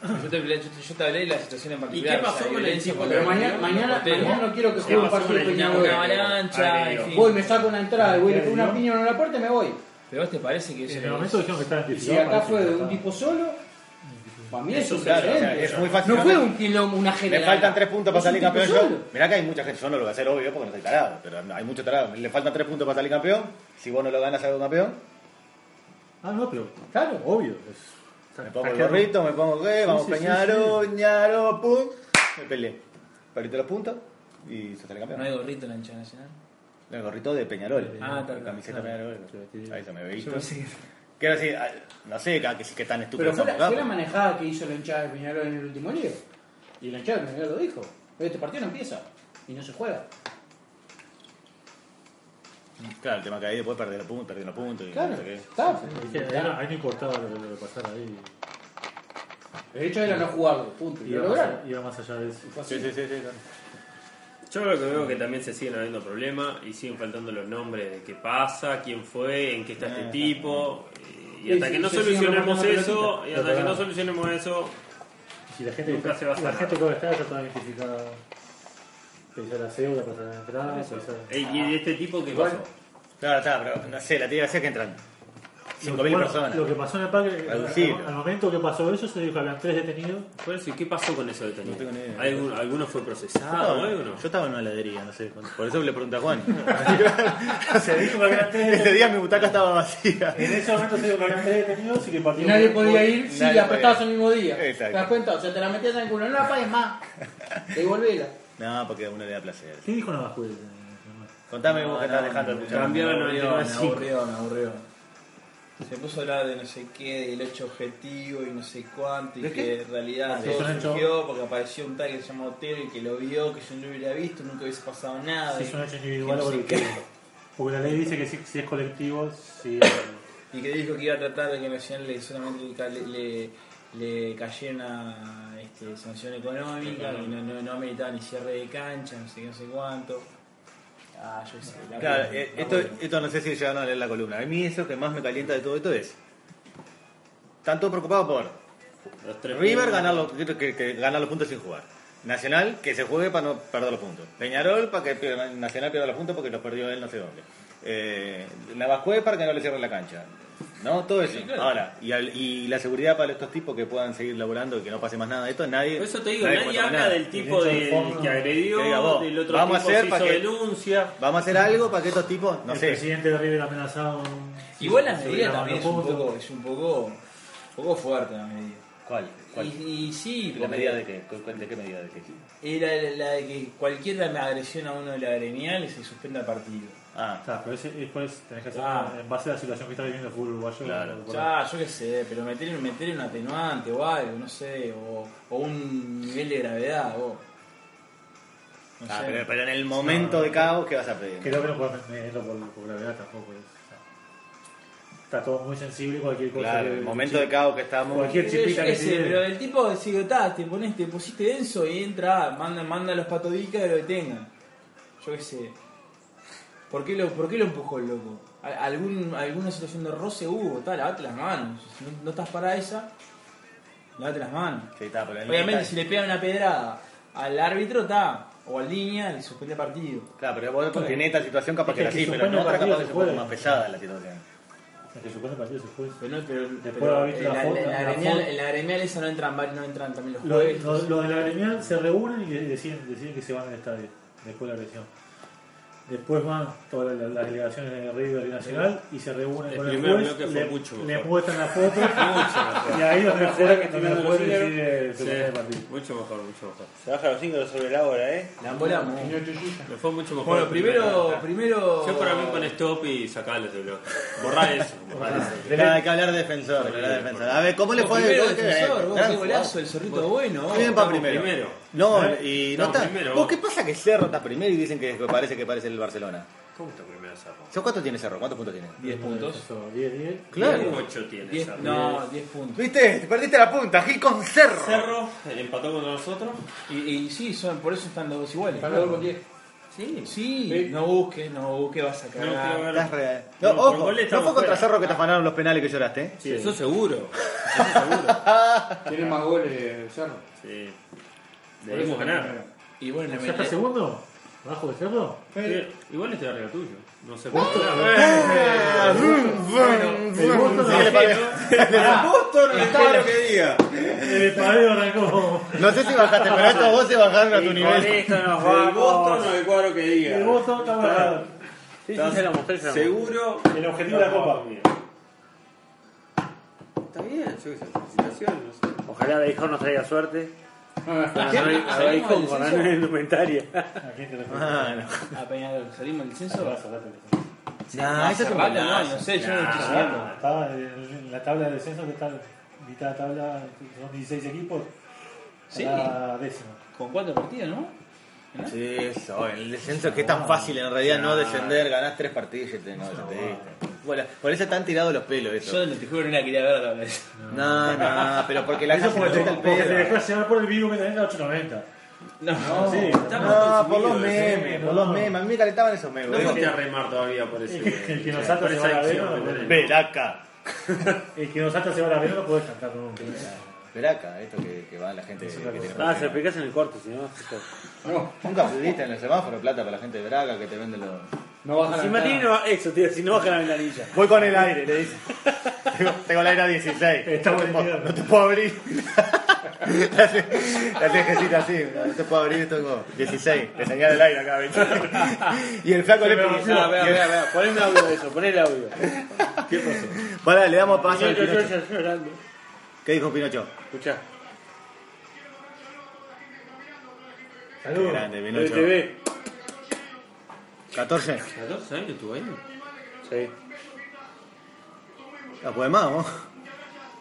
Yo, te, yo, te- yo te hablé de la situación en particular. qué pasó o sea, con el Pero mañana, mañana, mañana no quiero que ¿Qué juegue un partido el Peñarol. una avalancha. Voy, me saco una entrada y voy, le pego una piña en la puerta y me voy. Pero a vos te parece que en eso el momento dijeron que estaba Y si acá fue de un tipo solo, para mí es un Claro, o sea, es muy fácil. No fue un quilombo, una general. faltan tres puntos para Es salir campeón yo. solo. Mirá que hay mucha gente, yo no lo voy a hacer obvio porque no soy tarado, pero hay mucho tarado. Le faltan tres puntos para salir campeón. Si vos no lo ganas, salgo campeón. Ah, no, pero Claro. obvio. Es, Me pongo el gorrito, me pongo qué, vamos sí, sí, Peñarol, Ñaro, pum. Me peleé. Perdiste los puntos y se sale campeón. No hay gorrito en la hinchada nacional. El gorrito de Peñarol. Ah, está, La camiseta claro. Peñarol. Ahí se me ve visto. que- Quiero decir, ah, no sé qué qué tan estúpido Pero fue la, fue la ¿no? manejada que hizo la hinchada de Peñarol en el último lío. Y la hinchada de Peñarol lo dijo. Este partido no empieza y no se juega. Claro, el tema que ahí después perder los puntos, perder los puntos y Claro, no sé qué. está. Ahí no, importaba lo, lo que pasara ahí. El hecho era no jugarlo, punto. Y Iba lo más, lograron. allá- iba más allá de eso. Fue así. Sí, sí, sí, sí, claro. Yo lo que veo que también se siguen habiendo problemas y siguen faltando los nombres de qué pasa, quién fue, en qué está este tipo. Y Sí, hasta sí, que no se siguen solucionemos eso, y hasta que no solucionemos eso, Si la gente, Nunca se va a la sanar. gente que está ya está identificada. La entrada. Ey, ¿Y de este tipo qué pasó? Claro, está, pero no sé, la tía decía que entran Lo 5.000 que- bueno, personas. Lo que pasó en el parque, Reducir. al, al momento que pasó eso, se dijo que habían tres detenidos. Por eso, ¿y qué pasó con esos detenidos? No tengo ni idea. ¿Algún- ¿Alguno fue Yo procesado estaba, o algo no? yo estaba en una heladería, no sé. Por eso le pregunté a Juan. Se dijo que habían tres Ese detenidos. día mi butaca estaba vacía. En ese momento se dijo que habían tres detenidos y que Y nadie podía ir si Nadie la el mismo día. ¿Te Exacto. das cuenta? O sea, te la metías en el culo. No la pagues más. Devolvela. No, porque a uno le da placer. ¿Qué dijo Navajuel? Contame vos que estás dejando el muchacho. Cambió me el aburrió, me 99.5. aburrió, me aburrió. Se puso a hablar de no sé qué, del hecho objetivo y no sé cuánto, y ¿De que qué? en realidad Ah, sí, todo hecho. surgió porque apareció un tal que se llama Otero y que lo vio, que yo no lo hubiera visto, nunca hubiese pasado nada. Si y- es un hecho que individual no sé qué. Porque la ley dice que si, si es colectivo, si. Y que dijo que iba a tratar de que Nacional le, solamente le, ca- le, le- le cayera una este, sanción económica, que no, no, no ameritaba ni cierre de cancha, no sé qué, no sé cuánto. Ah, yo qué sé. la Claro, verdad, eh, la esto, esto no sé si llegaron a leer la columna. A mí eso que más me calienta de todo esto es. Están todos preocupados por Los tres River ganar los, que, que- que gana los puntos sin jugar. Nacional que se juegue para no perder los puntos. Peñarol para que Nacional pierda los puntos porque los perdió él no sé dónde. Eh, Navascue para que no le cierre la cancha. ¿No? Todo eso. Ahora, y, al- y la seguridad para estos tipos que puedan seguir laburando y que no pase más nada de esto, nadie. Por eso te digo, nadie habla nada. del tipo El de fondo, que agredió, que diga vos, del otro vamos a tipo hacer se para hizo que- denuncia. Vamos a hacer algo para que estos tipos, no el sé. presidente de River amenazado. Igual la medida también es un, poco, es un poco, un poco fuerte la medida. ¿Cuál? ¿Cuál? Y, y sí, ¿La medida de qué? ¿Cu- ¿De qué medida de qué? Era la de que cualquier agresión a uno de la gremial se suspenda el partido. Ah, Claro, pero ese, después tenés que hacer Ah. en base a la situación que está viviendo el fútbol uruguayo. Claro. Ya, yo qué sé, pero meter, meter un atenuante o algo, no sé, o, o un nivel de gravedad, o. No Ah, sé. pero, pero en el momento de caos, ¿qué vas a pedir? Creo que no puedes medirlo por, por gravedad tampoco. es- está todo muy sensible, cualquier cosa. Claro, que- el momento de caos que estamos. Cualquier chipita que sé, se pero el tipo sigue, ta, te pones, te pusiste denso y entra, manda, manda a los patodicas que lo detengan. Yo qué sé. ¿Por qué lo, por qué lo empujó el loco? ¿Al- ¿Algún, ¿Alguna situación de roce hubo? Ta, lavate las manos. Si no, no estás para esa, lavate las manos. Sí, está, pero Obviamente, está- si le pegan una pedrada al árbitro, está, o al línea, le suspende el partido. Claro, pero vos en esta situación capaz Es que que así, que pero partido capaz que se poco puede. más pesada la situación. Que supone el partido se juez. Pero, no- pero, Después pero haber visto en, la la, foto- en la gremial, en la gremial esa no entran, no entran también los Lo, jueves. lo- lo de la gremial se reúnen y deciden, deciden que se van del estadio después de la agresión. Después van todas las, delegaciones de River y Nacional y se reúnen El con el juez, bloque fue le, mucho le muestran la foto Mucho mejor. y ahí donde el ¿Será juez, que donde el juez los decide Sí, el partido. mucho mejor, mucho mejor. Se baja los 5 sobre la hora, ¿eh? La embolamos. Me fue mucho mejor. Bueno, el primero, primero. Yo para mí con stop y sacarlo de bloque. Borrar eso, borrar eso. Claro, hay que hablar de defensor, que hablar de defensor. A ver, ¿cómo le fue bien, defensor, gran golazo, el zorrito bueno. Estamos primero. primero. No, ¿Eh? y no Estamos está. primero, ¿Vos qué pasa que Cerro está primero y dicen que parece que parece el Barcelona? ¿Cómo está primero Cerro? ¿Yo cuánto tiene Cerro? ¿Cuántos puntos tiene? 10 puntos. Eso, 10, 10. Claro. 8 tiene 10, Cerro. no, 10 puntos. ¿Viste? Perdiste la punta, Gil con Cerro. Cerro empató contra nosotros. Y, y sí, son, por eso están los dos iguales. Dos con 10. Sí. Sí, no busques, no busques, vas a No quiero cagar. ver. Estás re- No, No, por ojo, no estamos fue contra fuera. Cerro que te afanaron los penales que lloraste, ¿eh? Sí, eso seguro. Eso seguro. Tiene más goles Cerro. Sí. Está ganar. primero. Y bueno, ¿Ya está segundo? ¿Bajo de cerdo? Sí, Igual estoy arriba tuyo. No sé por qué. El Boston Síguele, Pablo. Boston estaba lo que diga. El espadeo arrancó. No sé si bajaste, pero estos vos se bajaron a tu nivel. El Boston vamos. o el cuadro que diga. El Boston está bajado. Seguro. El objetivo de la copa. Está bien, yo qué sé. Felicitaciones, no sé. Ojalá Beijón nos traiga suerte. Ah, A ¿Salimos Beijón del con la censo? nueva indumentaria. ¿A Ah, no. A Peñarol, ¿salimos del censo? Eso. Es un Rato, no, no sé, yo no estoy siguiendo. Estaba en la tabla de descenso que está mitad de tabla, son 16 equipos. Sí. Está décimo. Con cuatro partidos, ¿no? Sí, eso, el descenso es que es tan fácil en realidad no descender, ganás tres partidos y te, no, te. Bueno, por eso están tirados los pelos eso. Yo te juro que no la quería ver la vez. No, no, pero porque la Eso gente porque te, el porque te dejás llevar por el virus que tenés en la 890. No, No, sí. No, por los memes, por los memes. A mí me calentaban esos memes. No Digo, fuiste a remar todavía por ese. El que nos salta se va a la vena, ¿no? acá. El que nos salta se va a la vena no podés cantar nunca. Veraca, esto que, que va la gente que tiene Ah, se explicás en el corte, si no. No, nunca pudiste en el semáforo plata para la gente de Veraca que te vende los. No baja Si Martín no, eso, tío, si no baja la ventanilla. Voy con el aire, le dice. tengo, tengo el aire a 16. Está no, te puedo, no te puedo abrir. Le hace así. No te puedo abrir, tengo 16. Le señala el aire acá. y el flaco le Vea, pide. vea, vea, vea. Poneme audio de eso, poné el audio. Pará, le damos paso al Pinocho, Pinocho. George llorando. ¿Qué dijo Pinocho? Escuchá. Qué grande, Pinocho. TV. 14. ¿A 12 años estuvo ahí? Sí. No puede más, vos.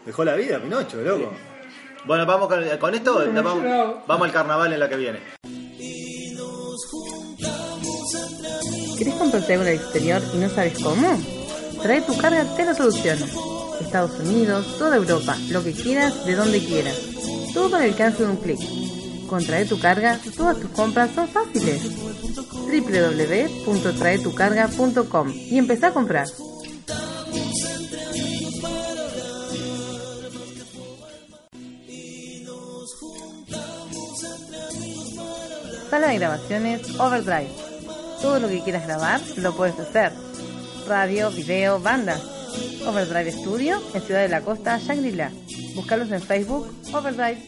Dejó la vida, Pinocho, loco. Bueno, vamos con, con esto, la vamos, vamos al carnaval en la que viene. ¿Querés comprarte algo en el exterior y no sabes cómo? Trae tu carga, te lo soluciona. Estados Unidos, toda Europa, lo que quieras, de donde quieras. Todo al alcance de un clic. Con Trae tu carga, todas tus compras son fáciles. www.traetucarga.com y empezá a comprar. Sala de grabaciones Overdrive. Todo lo que quieras grabar lo puedes hacer. Radio, video, bandas. Overdrive Studio en Ciudad de la Costa, Shangri-La. Búscalos en Facebook, Overdrive.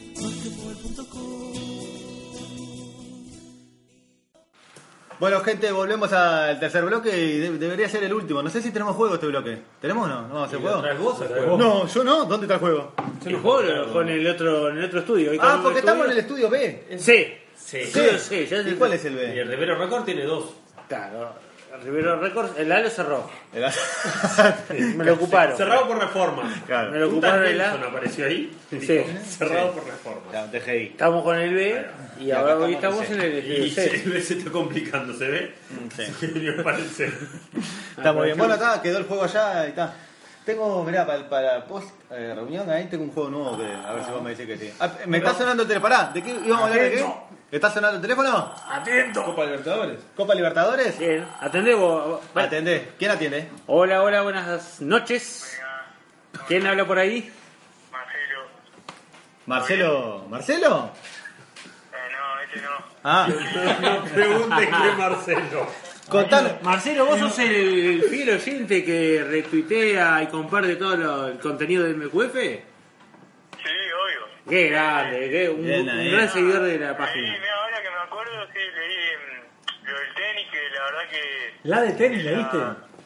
Bueno, gente, volvemos al tercer bloque y de- debería ser el último. No sé si tenemos juego este bloque. ¿Tenemos o no? ¿No hace juego? ¿Traes vos al juego? No, yo no. ¿Dónde está el juego? Yo lo juego con el otro, en el otro estudio. Hoy Ah, porque estamos en el estudio. estudio B. Sí. Sí. Estudio sí, ya ¿Y cuál es el Y B? el Rivero Record tiene dos. Claro. Rivero Records, el A lo cerró. El- Me lo ocuparon. Cerrado por reforma. Claro. Me lo ocuparon el Nelson A. apareció ahí. Sí. Dijo, Cerrado por reforma. Estamos con el B y ahora hoy estamos en en el Y estudio se, está complicando, ¿se ve? Sí. Me parece. Está muy bien. Bueno, está, quedó el juego allá y está. Tengo, mirá, para, para post eh, reunión ahí tengo un juego nuevo que a ver si vos me decís que sí. Ah, me está sonando el teléfono. Pará, ¿de qué íbamos a hablar de qué? ¿Está sonando el teléfono? Copa Libertadores. ¿Copa Libertadores? Bien, atendé vos. Va- Atendé. ¿Quién atiende? Hola, hola, buenas noches. ¿Quién habla por ahí? Marcelo. ¿Marcelo? no, ese no. Ah, No pregunte qué Marcelo. contame. Marcelo, vos sos el, el fiel oyente que retuitea y comparte todo lo- el contenido del MQF. Sí. Qué grande, qué, un, Bien un ahí. gran seguidor de la Sí, página. mira, ahora que me acuerdo, sí, leí mm, lo del tenis, que la verdad que... ¿La de tenis leíste?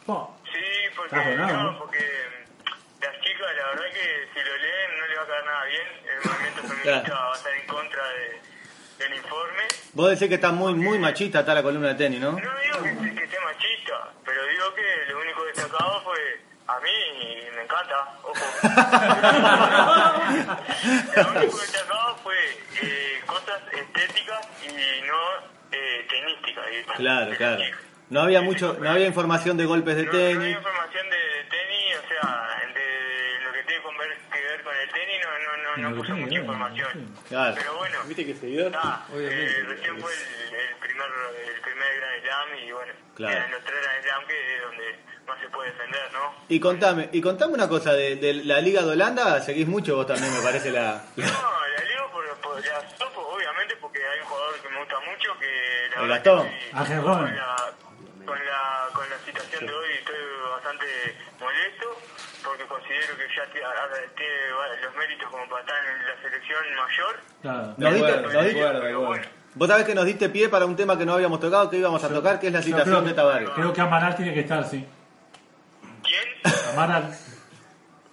Oh, Sí, porque, no, ¿no? porque las chicas, la verdad que si lo leen no le va a caer nada bien. El movimiento feminista Claro. va a estar en contra de, del informe. Vos decís que está muy, muy machista está la columna de tenis, ¿no? No digo que, que esté machista, pero digo que lo único destacado fue a mí me encanta, ojo. lo único destacado fue eh, cosas estéticas y no eh, tenísticas. Claro, De claro. No había mucho, no había información de golpes de No, no hay tenis. información de, tenis, o sea, de lo que tiene que ver con el tenis, no, no, no, no puso mucha información. Claro. Pero bueno, ¿Viste qué seguidor? nada, eh, recién fue el, el primer el primer Grand Slam y bueno, Claro. eran los tres Grand Slam que es donde más se puede defender, ¿no? Y contame, y contame una cosa, de, de la Liga de Holanda seguís mucho vos también, me parece la... No, la ligo por, por la sopo, obviamente, porque hay un jugador que me gusta mucho, que la Gastón. Ángel Roman. con la, con la con la situación de hoy estoy bastante molesto, porque considero que ya tiene, los méritos como para estar en la selección mayor. claro. Nos diste- acuerdo, nos de diste- acuerdo, de Pero acuerdo. bueno, Vos sabés que nos diste pie para un tema que no habíamos tocado, que íbamos a tocar, que es la creo- de Tavares. Creo que Amaral tiene que estar, sí. ¿Quién? Amaral.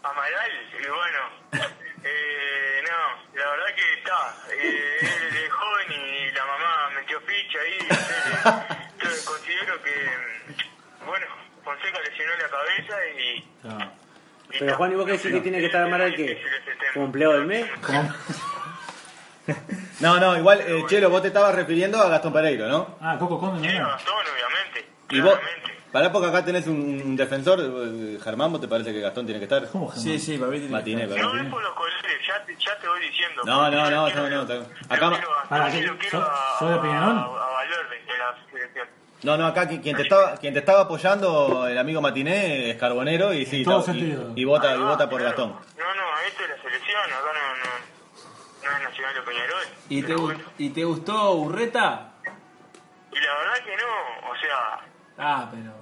Amaral, y bueno, eh, no, la verdad que está, eh, él es joven y la mamá metió ficha ahí, entonces considero que, mm, bueno, Fonseca lesionó la cabeza y... Y Pero. Juan, ¿y vos qué decís que tiene que estar Amaral tema. como empleado del mes? No, no, igual, eh, Chelo, vos te estabas refiriendo a Gastón Pereiro, ¿no? Ah, Coco Conde no Sí. Gastón, obviamente, Y vos. Para porque acá tenés un, un defensor, eh, Germán, ¿vos te parece que Gastón tiene que estar? ¿Cómo Germán? Sí, sí, para mí tiene que Matiné, estar. No es por los colores, ya te, ya te voy diciendo. No, no, no, no, no, acá- Para, yo ¿qué? lo quiero ¿Sos- a- sos de Peñarol? A, a Valverde, de la selección. No, no, acá qui- quien te estaba, quien te estaba apoyando, el amigo Matiné, es Carbonero y sí, todo y, sentido. y vota, y Ah, vota por. Gastón. No, no, esto es la selección, acá no, no, no es Nacional o Peñarol. ¿Y te, bueno. ¿Y te gustó Urreta? Y la verdad que no, o sea, Ah, pero.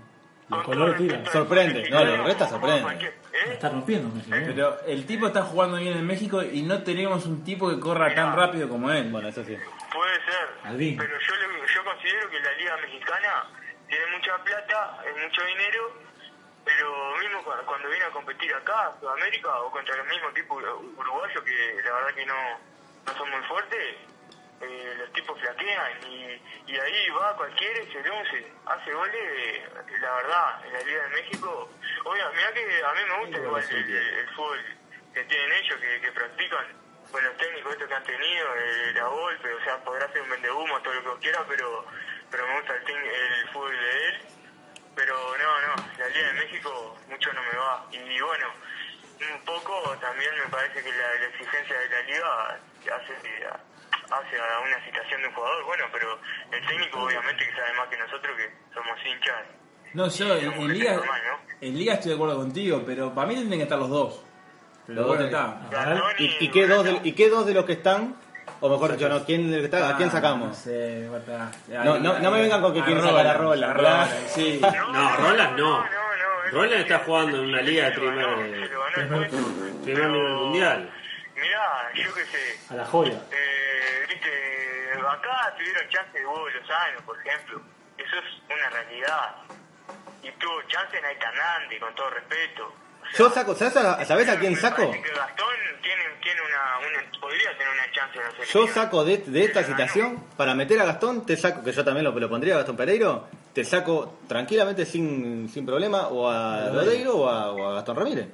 Los colores tiran. Sorprende, no, lo resta sorprende. La está rompiendo. ¿eh? Pero el tipo está jugando bien en México y no tenemos un tipo que corra tan rápido como él. Bueno, eso sí. puede ser. Albín. Pero yo, le- yo considero que la Liga Mexicana tiene mucha plata, es mucho dinero, pero mismo cu- cuando viene a competir acá, a Sudamérica, o contra el mismo equipo ur- uruguayo, que la verdad que no, no son muy fuertes, eh, los tipos flaquean y, y ahí va cualquiera y se luce, hace goles, la verdad, en la Liga de México. Oiga, mira que a mí me gusta igual el, el fútbol que tienen ellos, que, que practican con los técnicos estos que han tenido, el, la golpe, o sea, podrá ser un vendehumo, todo lo que vos quieras, pero, pero me gusta el, el fútbol de él. Pero no, no, la Liga de México mucho no me va. Y bueno, un poco también me parece que la, la exigencia de la liga hace, hace a una situación de un jugador. Bueno, pero el técnico obviamente que sabe más que nosotros que somos hinchas. No, yo en, en Liga, normal, en Liga estoy de acuerdo contigo, pero para mí tienen que estar los dos. Pero Los bueno, dos está. ¿Y, y qué dos de, ¿Y qué dos de los que están? O mejor dicho, no, ¿quién, de los que está- ¿a quién Ah, sacamos? No sé. No, no, no me vengan con que quieren sacar a Roland, ¿verdad? Sí. No, Roland no. Roland está jugando en una liga de primer, primer nivel mundial. Mirá, yo qué sé, A la joya. eh, viste, acá tuvieron chance de Hugo Lozano, por ejemplo. Eso es una realidad. Y tuvo chance Naita Hernández, con todo respeto. Yo saco, ¿sabes a, ¿sabés a quién saco? Que Gastón tiene, tiene una, una- podría tener una chance en la Yo saco de, de esta situación, para meter a Gastón, te saco, que yo también lo, lo pondría a Gastón Pereiro, te saco tranquilamente sin, sin problema o a Lodeiro o a, o a Gastón Ramírez.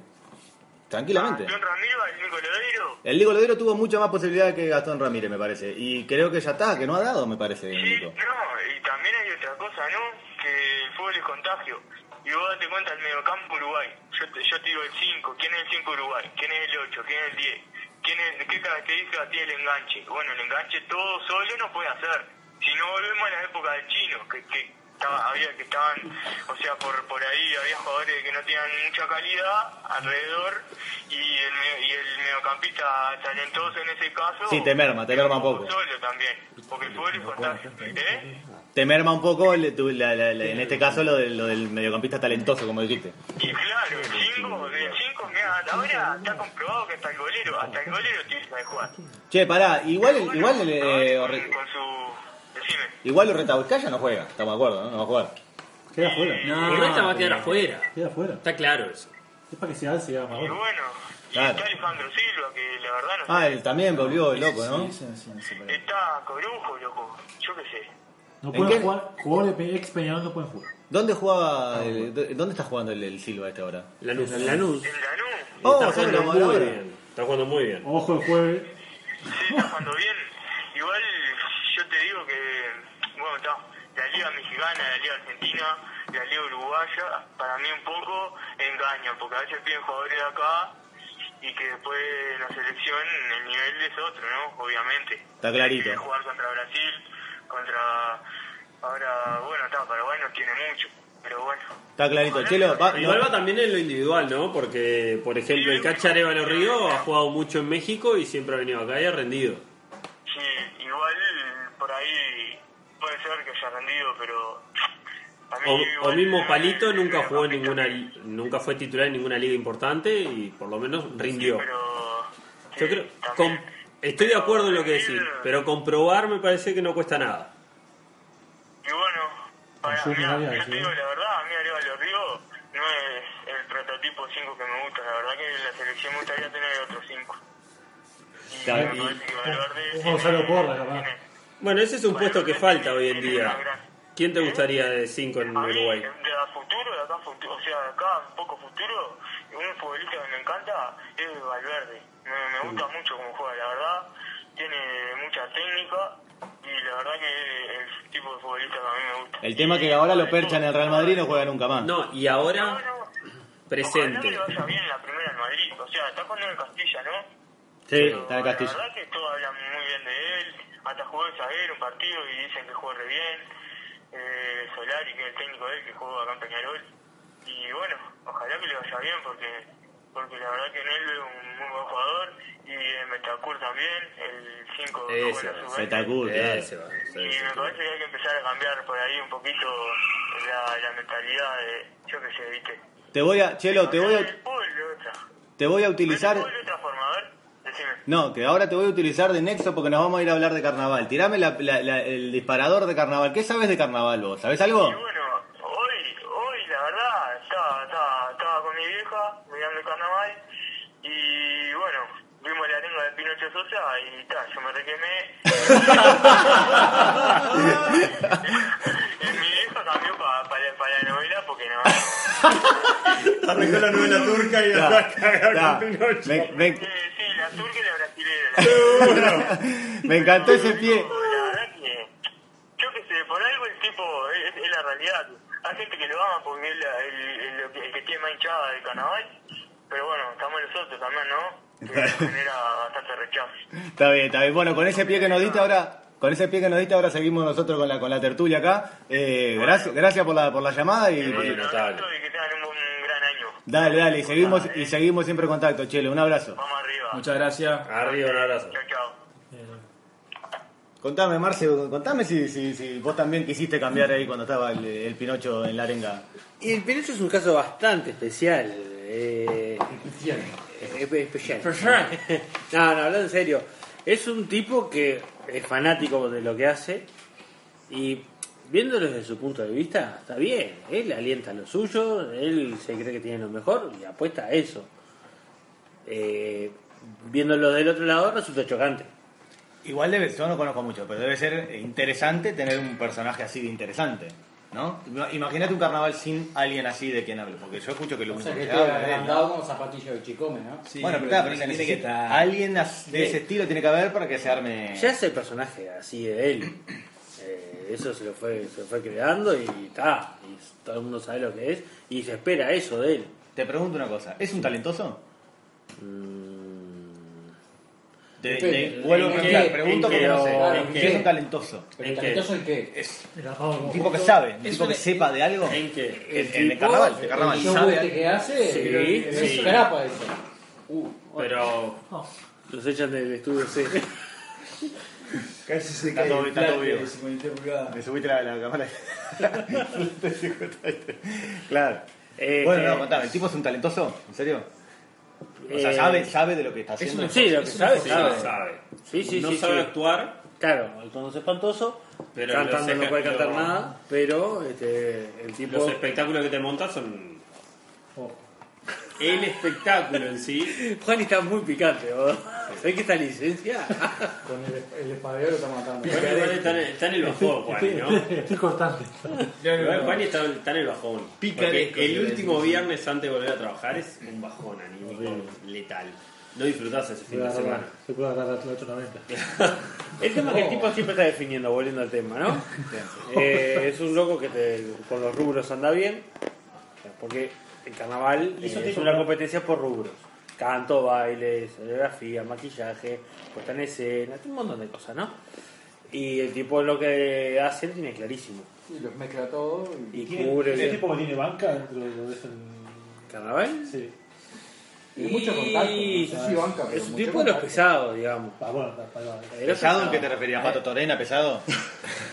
Tranquilamente. Gastón Ramiro, el Nico Lodeiro, El Nico Lodeiro tuvo mucha más posibilidad que Gastón Ramírez, me parece. Y creo que ya está, que no ha dado, me parece, Nico. No, y también hay otra cosa, ¿no? Que el fútbol es contagio. Y vos date cuenta el mediocampo Uruguay. Yo te, yo te digo el 5. ¿Quién es el 5 Uruguay? ¿Quién es el 8? ¿Quién es el 10? ¿Quién es, ¿Qué características tiene el enganche? Bueno, el enganche todo solo no puede hacer. Si no volvemos a la época del chino, que, que, estaba, había, que estaban, o sea, por, por ahí había jugadores que no tenían mucha calidad alrededor y el, me- y el mediocampista talentoso en ese caso. Sí, te merma, te merma un poco. Solo también, porque el fútbol es. ¿Eh? Te merma un poco, el- tu- la- la- la- en este caso, lo, del- lo del mediocampista talentoso, como dijiste. Y claro, el 5, el 5, mira, ahora está comprobado que hasta el golero, hasta el golero tiene que jugar. Che, pará, igual, igual, eh, Con su. Decime. igual Retauscaya no juega, estamos de acuerdo, ¿no? No va a jugar. Queda afuera. No, Urreta va a quedar afuera. Queda afuera. Está claro eso. Es para que se alce más Y bueno, y Claro. está Alejandro Silva, que la verdad no sé. Ah, él también volvió loco, ¿no? Está Corujo, loco, yo qué sé. No ¿En pueden qué? jugar. Jugadores de ex Peñarol no pueden jugar. ¿Dónde jugaba, el- ¿dónde está jugando el, el Silva a esta hora? Lanús. Lanús. En Lanús, Oh, está ¿sabes jugando muy bien. Está jugando muy bien. Ojo el jueves. sí, está jugando bien. Igual yo te digo que, bueno, está, la Liga Mexicana, la Liga Argentina, la Liga Uruguaya, para mí un poco engañan, porque a veces piden jugadores de acá y que después en la selección el nivel es otro, ¿no? Obviamente. Está clarito. Jugar contra Brasil, contra... Ahora, bueno, está, Paraguay no tiene mucho, pero bueno. Está clarito. Chelo, va- Igual no- va también en lo individual, ¿no? Porque, por ejemplo, el Cacha Arevalo Río ha jugado mucho en México y siempre ha venido acá y ha rendido. Sí, igual por ahí puede ser que haya rendido, pero... a mí O, mismo Palito nunca jugó en ninguna, nunca fue titular en ninguna liga importante y por lo menos rindió. Pero... Yo creo, com- estoy de acuerdo en lo que decís, pero comprobar me parece que no cuesta nada. Y bueno, para, había yo te digo la verdad, a mí Arevalo Río no es el prototipo 5 que me gusta, la verdad que en la selección me gustaría tener otros 5. Y y- que Valverde Gonzalo Porra, capaz. Bueno, ese es un puesto que falta hoy en día. ¿Quién te gustaría de 5 en A mí, Uruguay? de a futuro, de acá a futuro, o sea, de acá un poco futuro, un futbolista que me encanta es Valverde. Me, me gusta mucho cómo juega, la verdad. Tiene mucha técnica y la verdad que es el tipo de futbolista que a mí me gusta. el tema es que ahora lo perchan en el Real Madrid y no juega nunca más. No, y ahora Ojalá presente. que le vaya bien en la primera en Madrid. O sea, está jugando en el Castilla, ¿no? Sí, Pero está en el La verdad que todos hablan muy bien de él. Hasta jugó de zaguero un partido y dicen que juega re bien. Eh, Solari, que es el técnico de él, que jugó acá en Peñarol. Y bueno, ojalá que le vaya bien porque porque la verdad que Nel es un muy buen jugador y en Metacur también, el 5 Ese va, Betacur, claro. ese va, ese Y me parece que hay que empezar a cambiar por ahí un poquito la, la mentalidad de, yo qué sé, ¿viste? Te voy a, Chelo, te voy a, El de te voy a utilizar. El fútbol de otra forma, a ver, decime. No, que ahora te voy a utilizar de nexo porque nos vamos a ir a hablar de carnaval. Tirame la- la- la- el disparador de carnaval. ¿Qué sabes de carnaval vos? ¿Sabes algo? Y bueno, hoy, hoy la verdad, estaba, estaba, estaba con mi vieja mirando el carnaval y bueno, vimos la lengua de Pinocho Sosa y ta, yo me requemé. y mi vieja cambió para la novela porque no. Arrancó la novela turca y Ya, va a cagar ya. con Pinocho. Me, me- Sí, sí, la turca y la brasilera. me encantó ese pie. La verdad que, yo que sé, por algo el tipo es, es la realidad. Hay gente que lo ama porque es la- el, el- que, el que tiene más hinchada del carnaval, pero bueno, estamos nosotros también, ¿no? Que genera bastante rechazo. Está bien, está bien. Bueno, con ese pie que nos diste ahora, con ese pie que nos diste ahora seguimos nosotros con la con la tertulia acá. Eh, gracias, gracias por la por la llamada y, Bueno, y- que tengan un, buen-. Dale, dale, y seguimos y seguimos siempre en contacto, Chelo. Un abrazo. Vamos arriba. Muchas gracias. Arriba, un abrazo. Chao, chao. Contame, Marce, contame si, si, si vos también quisiste cambiar ahí cuando estaba el, el Pinocho en la arenga. Y el Pinocho es un caso bastante especial. eh, eh, especial. no, no, hablando en serio. Es un tipo que es fanático de lo que hace y viéndolo desde su punto de vista, está bien. Él alienta lo suyo, él se cree que tiene lo mejor y apuesta a eso. Eh, viéndolo del otro lado resulta chocante. Igual debe, yo no conozco mucho, pero debe ser interesante tener un personaje así de interesante, ¿no? Imagínate un carnaval sin alguien así de quien hablo, porque yo escucho que lo O único sea que que habla ¿no? como zapatillo de chicome, ¿no? bueno, pero claro, pero se necesita alguien as- de ese estilo tiene que haber para que se arme. Ya es el personaje así de él. Eso se lo fue, se lo fue creando y está. Y todo el mundo sabe lo que es y se espera eso de él. Te pregunto una cosa, ¿es un talentoso? Te- vuelvo a ¿En preguntar, pregunto ¿En porque no sé. ¿En ¿En qué? qué es un talentoso? ¿En talentoso en qué? Es un tipo que sabe, un tipo que sepa de algo. ¿En qué? En, El carnaval, el carnaval. Sabe este que hace, Sí, es sí. eso. Pero Los echan del estudio C. Casi se Está todo- está todo bien. de 53 pulgadas. Me subiste la, la cámara. claro. Eh, bueno, eh, no, contame, ¿el tipo es un talentoso? ¿En serio? O sea, Eh, sabe, sabe de lo que está haciendo. Sí, lo que sabe, sí, sabe. sabe. Sí, sí, no sí, sabe sí. actuar, Claro, el tono es espantoso. Pero cantando no puede cantar nada, pero este, el tipo. los espectáculos que te montas son. Oh. El espectáculo en sí. Juan está muy picante, ¿vos? ¿Sabés que licencia? Con el, el espadero lo está matando. Juan igual está, en- está en el bajón, Juan, ¿no? Estoy Juan está, está en el bajón. Picaresco, Porque el último viernes antes de volver a trabajar es un bajón anímico letal. No disfrutás ese fin de semana. Se puede agarrar la 890. El tema es que el tipo siempre está definiendo, volviendo al tema, ¿no? Eh, es un loco que te- con los rubros anda bien, porque el carnaval eh, es una competencia por rubros. Canto, baile, coreografía, maquillaje, puesta en escena, un montón de cosas, ¿no? Y el tipo lo que hace lo tiene clarísimo. Y los mezcla todo. Y... Y ¿Tiene- cubre ¿Es el tipo que tiene banca dentro de eso? carnaval. Sí. Y mucho contacto. No sé si banca, pero Es un tipo de los pesados, digamos. Ah, bueno, está. Era ¿Pesado en qué te referías? ¿Pato Torena, pesado?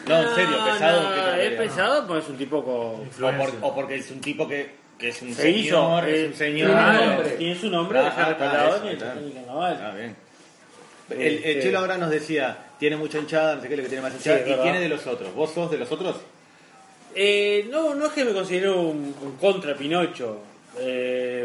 No, en serio, pesado. ¿en qué te No, es pesado porque es un tipo con. O, por- o porque es un tipo que, que es un Se hizo, señor, eh, es un señor. claro, nombre. tiene su nombre, Ah, ah, el el. Ah, bien. El, el Este- Chelo ahora nos decía, tiene mucha hinchada, no sé qué es lo que tiene más hinchada. Sí, ¿Y es de los otros? ¿Vos sos de los otros? Eh, no, no es que me considero un, un contra Pinocho. Eh,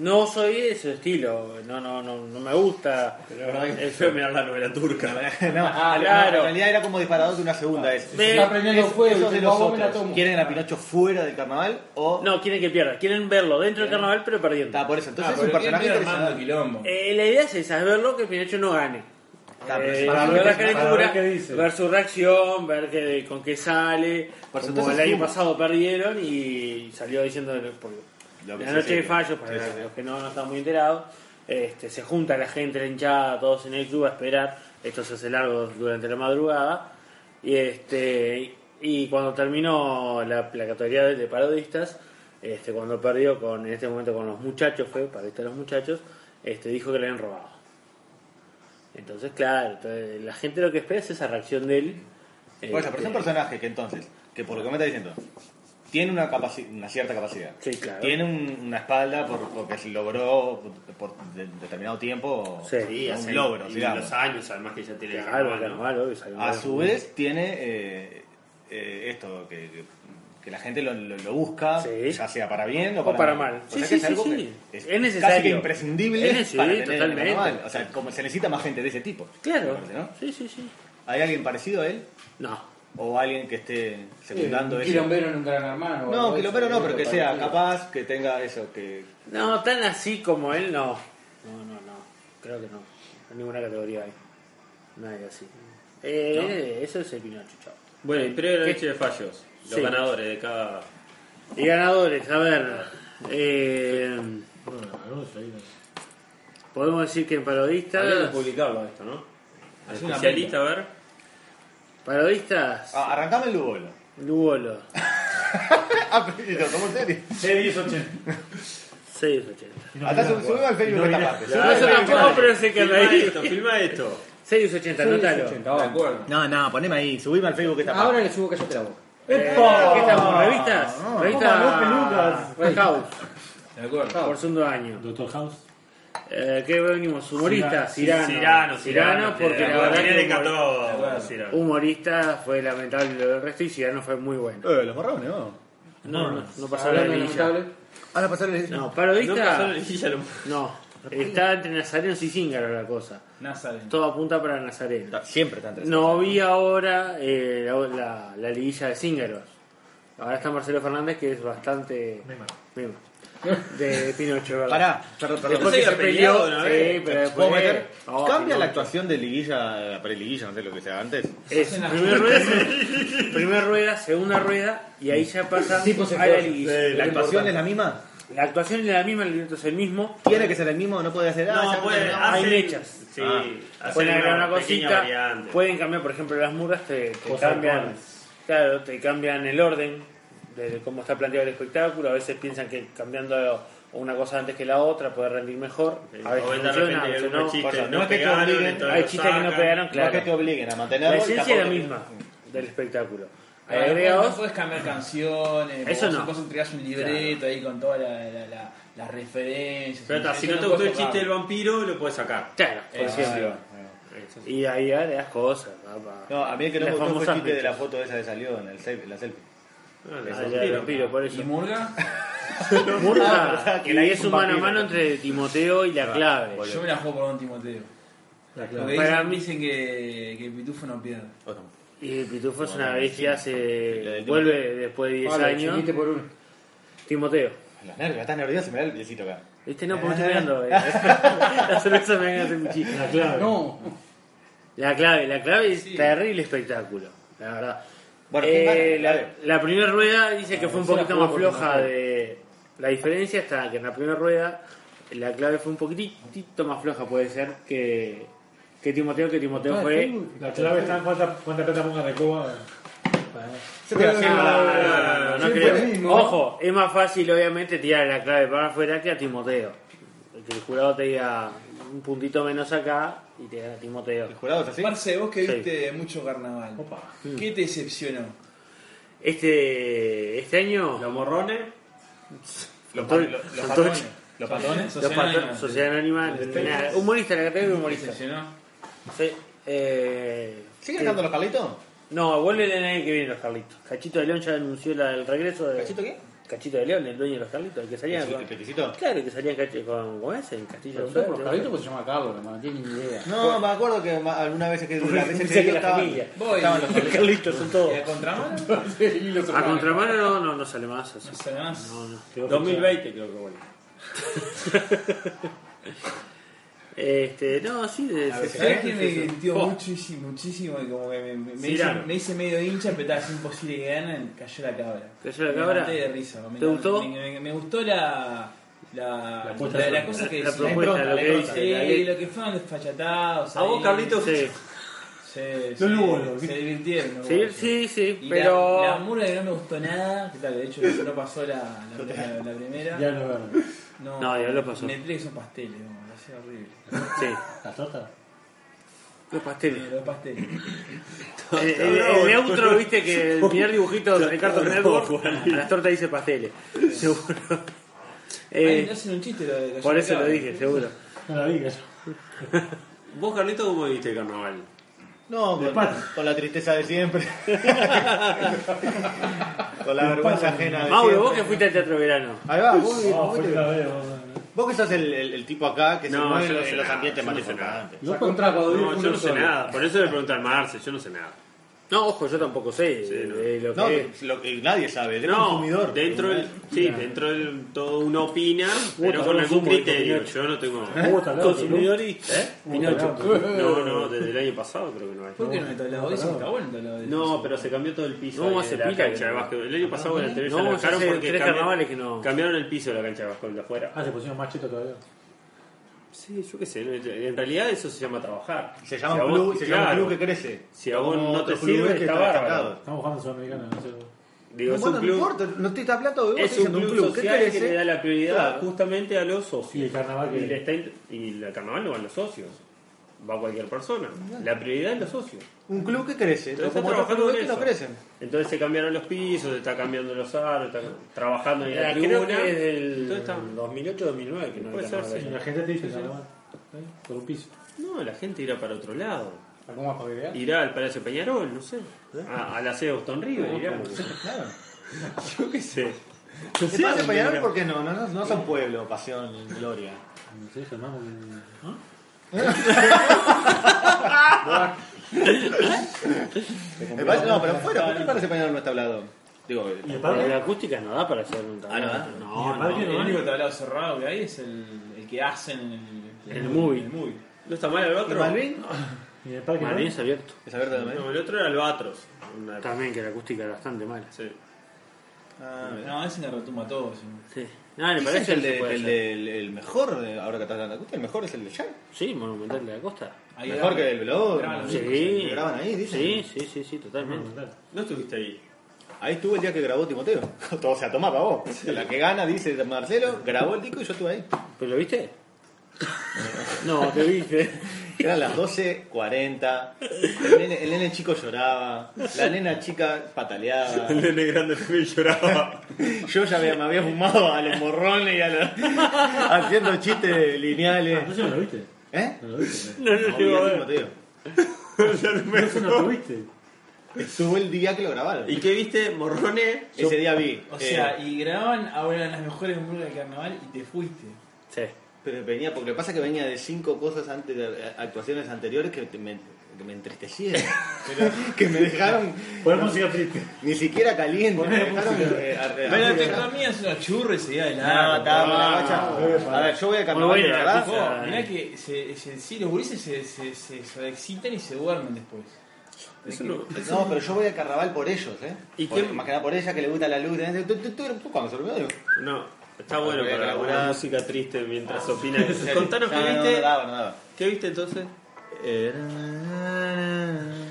no soy de ese estilo. No, no, no, no me gusta. Pero la verdad que es feo mirar la novela turca. no, Ah, no, claro. en realidad era como disparador de una segunda. Es, Me- Está prendiendo es- fuego. de los otros. ¿Quieren a Pinocho fuera del carnaval o...? No, quieren que pierda. Quieren verlo dentro del carnaval, pero perdiendo. Está por eso. Entonces Ah, es un personaje ¿quién viene armando interesante. quilombo? Eh, la idea es esa, es verlo que Pinocho no gane. Eh, para ver la caricatura, ver qué dice. ver su reacción, ver que, con qué sale. Por Como el año pasado perdieron y salió diciendo por La noche de fallos, para los que no, no están muy enterados. Este, se junta la gente, la hinchada, todos en el club a esperar. Esto se hace largo durante la madrugada. Y este y cuando terminó la, la categoría de, de parodistas, este, cuando perdió con, en este momento con los muchachos, fue para esto los muchachos, este, dijo que le habían robado. Entonces, claro, entonces, la gente lo que espera es esa reacción de él. Eso, pero es un Este, personaje que entonces, que por lo que me está diciendo, tiene una, capaci- una cierta capacidad. Sí, claro. Tiene un- una espalda por, porque se logró por de- determinado tiempo Sí, un hace- logro, y digamos. los años, además que ya tiene Claro, A mal. su vez tiene eh, eh, esto, que, que, que la gente lo, lo- lo busca, Sí. ya sea para bien o O para, para mal. O sea sí, que es sí, algo sí. que es, Es casi necesario. que imprescindible Es- para tener totalmente. carnaval. O sea, como se necesita más gente de ese tipo. Claro. parece, ¿no? Sí, sí, sí. ¿Hay alguien parecido a él? No. ¿O alguien que esté secundando un eso? quilombero en un gran hermano. No, quilombero no, pero que sea capaz, que tenga eso, que... No, tan así como él, no. No, no, no. Creo que no. En ninguna categoría hay. Nadie así. Eh, Eso es el Pinocho, chao. Bueno, y previo a la noche de fallos, los Sí. ganadores de cada. Y ganadores, a ver. eh, Bueno, podemos decir que en que parodistas. publicarlo esto, ¿no? Al especialista, a ver. Parodistas. Ah, arrancame el Lugolo. Lugolo. ah, pero ¿y lo tomó en serio? 680. 680. Hasta sub- subime al Facebook esta parte. No, eso tampoco, pero sé que Filma ahí. esto, filma esto. 680, anótalo. 680, De vamos. acuerdo. No, no, poneme ahí, subime al Facebook esta Ahora parte. le subo cállate la boca. Eh, ¿Qué estamos? ¿Revistas? Toma, Revistas. House. De acuerdo. Por segundo año. Doctor House. Eh, ¿Qué venimos? Humoristas, Cirano. Cirano. Cirano, Cirano, porque la verdad que humor- humorista fue lamentable lo del resto y Cirano fue muy bueno. Eh, los borrones, ¿no? No, no, no pasó la liguilla. lamentable. Ahora pasar el... No, No pasó parodista. la liguilla, lo- No, está entre Nazarenos y Zíngaro la cosa. Nazareno. Todo apunta para Nazareno. Siempre está interesante. No vi ahora eh, la, la, la liguilla de Zíngaros. Ahora está Marcelo Fernández, que es bastante. Neymar. Mima. De Pinocho, ¿verdad? Pará, perdón, perdón. Después que se peleó, sí, vez. pero ¿Puedo después. meter? Oh, ¿Cambia la actuación de liguilla a pre-liguilla, no sé lo que sea antes? Es primera rueda, primera rueda, segunda rueda y ahí ya pasa a la fue. liguilla. ¿La actuación es la misma? La actuación es la misma, el libreto es el mismo. ¿Tiene que ser el mismo no puede ser? Ah, No, puede. no. Hay mechas. Sí, Ah. Pueden agregar una cosita, pueden cambiar, por ejemplo, las murras te, te cambian, claro, te cambian el orden de cómo está planteado el espectáculo. A veces piensan que cambiando una cosa antes que la otra puede rendir mejor. A veces de funciona, no. chistes, Cosa, no, no es que te pegaron, obliguen, entonces Hay chistes que no pegaron, No es claro. que te obliguen a La mantenerlo. y esencia es la misma del espectáculo. Ahí no Agregados, puedes cambiar canciones, Eso vos no. vos entregás un libreto ahí con todas la, la, la- las referencias. Pero si no te gustó el chiste del vampiro, lo puedes sacar. claro, por ejemplo. Y ahí agregas cosas. papá. No, a mí el que no me gustó fue el chiste de la foto esa que salió en, el selfie, en la selfie. Ah, Ah, el ya, el vampiro. vampiro, por eso. ¿Y Murga? Murga, verdad, que y la es un mano a mano entre Timoteo y la clave. Yo me la juego por un Timoteo. Porque. Para dicen, mí- dicen que, que el pitufo no pierde. Y Pitufo es una bestia, se vuelve después de 10 Vale, años. chiquite por uno. Timoteo. Los nervios, estás nervioso, mirá el piecito acá. ¿Viste? No, porque estoy mirando. eh. la cerveza me gana mi chico. La clave. No. La clave, la clave es Sí. terrible espectáculo, la verdad. Bueno, ¿quién Eh, la, la primera rueda dice que fue un poquito más floja de. La diferencia está que en la primera rueda la clave fue un poquitito más floja, puede ser, que, que Timoteo, que Timoteo Ah, fue. La clave está en cuánta, cuánta plata ponga de mismo. Ojo, es más fácil obviamente tirar la clave para afuera que a Timoteo. Que el jurado te diga un puntito menos acá y te da Timoteo. ¿El jurado es así? Marce, vos que Sí. viste mucho carnaval, Opa. ¿qué te decepcionó? Este, este año Los morrones. Los, Todo- los, los son patrones. Los patrones. Los patrones, Sociedad Anónima, nada, humorista, la categoría de ¿Te humorista. decepcionó? Sí. Eh, ¿Siguen cantando los Carlitos? No, vuelve el año que viene los Carlitos. Cachito de León ya anunció la- el regreso de. ¿Cachito qué? Cachito de León, el dueño de los Carlitos, el que salía ¿El con. peticito? Claro, el que salía con. ¿Cómo es? En Castillo Pero del por Suerte. Carlito pues se llama Carlos, no tiene ni idea. No, me acuerdo que alguna vez que la vez que estaban, familia. Voy. estaban los Los Carlitos son todos. ¿Y a contramano? A contramano no, no, no sale más. así. No sé más. No, no. 2020 creo que bueno. Este, no, sí, de, ¿Sabes que me divirtió muchísimo, muchísimo? Y como que me, me, me hice, me hice medio hincha, pero estaba imposible que ganen, cayó la cabra. ¿Cayó la Me cabra? de risa. Me, ¿Te gustó? Me, me- me gustó la... La, La cosa que La propuesta, lo que dice. Sí, lo que fueron desfachatados. ¿A vos, ahí. Carlitos? Sí. Se, se, divirtieron. Sí, sí, sí, Y pero. La, la murga que no me gustó nada, que tal, de hecho no pasó la, la, la- la primera. Ya no. No, No, ya lo pasó. Que son pasteles, horrible. Sí, ¿La torta? los pasteles. Los pasteles. Eh, El, el neutro, viste que el primer dibujito de Cartoon Network, a las tortas dice pasteles. Seguro. Eh, hacen un chiste lo de por eso lo dije, seguro. No la vi. ¿Vos, Carlito, cómo viste el carnaval? No, con, la tristeza de siempre. con la vergüenza ajena de Mauro, vos que fuiste al teatro verano. Ahí va, vos, No, vos, vos, no. Vos que sos el, el- el tipo acá que se No, mueve yo no en sé los nada, ambientes más importantes. Yo No, yo no sé nada. Por eso le pregunté al Marce, yo no sé nada. No, ojo, yo tampoco sé Sí, no. de lo que No, es. lo que nadie sabe, el No, consumidor. dentro del, sí, dentro del todo uno opina, pero con algún criterio. Yo no tengo. ¿Cómo está hablando, Consumidorista, ¿eh? Pinocho. No, no, desde el año pasado creo que no hay. ¿Por qué no está hablado de eso? Está bueno el No, pero se cambió todo el piso No, hace la pila cancha que de básquet. El año pasado se la dejaron hace porque tres cambiaron- carnavales que no. cambiaron el piso de la cancha de básquet de afuera. Ah, se pusieron más cheto todavía. Sí, yo qué sé. no, En realidad eso se llama trabajar. Se llama Si a un vos- club, se llama un claro, club que crece. Si a vos no te sirve, que está bárbaro. Estamos jugando Sudamericana, no sé. Digo, es bueno, un no club, importa, no estoy hablando de vos, es un club que social que, crece. le da la prioridad Claro. justamente a los socios. Y el carnaval Y, le que. está int- y el carnaval no van los socios, va cualquier persona. La prioridad es los socios. Un club que crece, Entonces como está otros trabajando clubes en que no eso. crecen. Entonces se cambiaron los pisos, se está cambiando los aros, está trabajando en la Era, tribuna. creo que es del Entonces está- 2008-2009 que no Puede ser, sí. La gente te dice carnaval. ¿eh? Por un piso. No, la gente irá para otro lado. ¿Cómo vas para que Irá al Palacio Peñarol, no sé. A, a la sede de Boston River irá. Yo qué sé. ¿Qué pasa Peñarol? ¿Por qué no? No, no, no son pueblo, pasión, gloria. No sé, Germán. ¿no? No, pero fuera, ¿por qué parece Peñarol no está hablado? Digo, ¿Y el Pero parque? la acústica no da para hacer un Ah, ¿no da? ¿Y No, el no. El único tablado cerrado que hay es el, el que hacen en el, El movie. en el movie. ¿No está mal el otro? ¿Malvin? ¿Y el parque Malvin es abierto. ¿Es abierto también? No, el otro era Albatros. Una- También que la acústica era bastante mala. Sí. Ah. No, ese me retumba todo. sí. Sí. No, le Dicen parece que el, de- el, del- el mejor, ahora que estás hablando de acústica, el mejor es el de Jam. Sí, Monumental de la Costa. Ahí Mejor que el los Sí. Que graban ahí, dicen. Sí, sí, sí, sí, totalmente. ¿No estuviste ahí? Ahí estuve el día que grabó Timoteo. Todo se toma para vos. La que gana, dice Marcelo, grabó el disco y yo estuve ahí. ¿Pero lo viste? No, te viste. Eran las 12.40. El nene, el nene chico lloraba. La nena chica pataleaba. El nene grande también lloraba. Yo ya me había fumado a los morrones y a los, haciendo chistes lineales. ¿No se lo viste? ¿Eh? ¿No lo viste? No, no, No, ver. Timoteo. ¿No no lo viste? Estuvo el día que lo grabaron. ¿Y qué viste, morrones? Ese día vi. O eh, sea, y grababan ahora las mejores hamburguesas del carnaval y te fuiste. Sí. Pero venía, porque lo que pasa es que venía de cinco cosas antes, de- actuaciones anteriores que me, que me entristecieron. Pero que me dejaron Poner música triste. ni siquiera caliente. Me dejaron. eh, a- a- Pero a- te comías unos churros y seguía de No, largo. está, la Ah, gacha. A ver, yo voy a carnaval, buena de la verdad. mirá que se, se- sí, los gurises se, se, se, se excitan y se duermen después. Eso no. No, pero yo voy al carnaval por ellos, ¿eh? ¿Y Por- qué- Más que nada por ella que le gusta la luz. ¿eh? Tú- tú- tú- tú cuando se durmió, digo, No, está bueno para laburar. una música triste mientras opina. serio. Contanos No, qué viste. No, daba, no daba. ¿Qué viste entonces? Eh,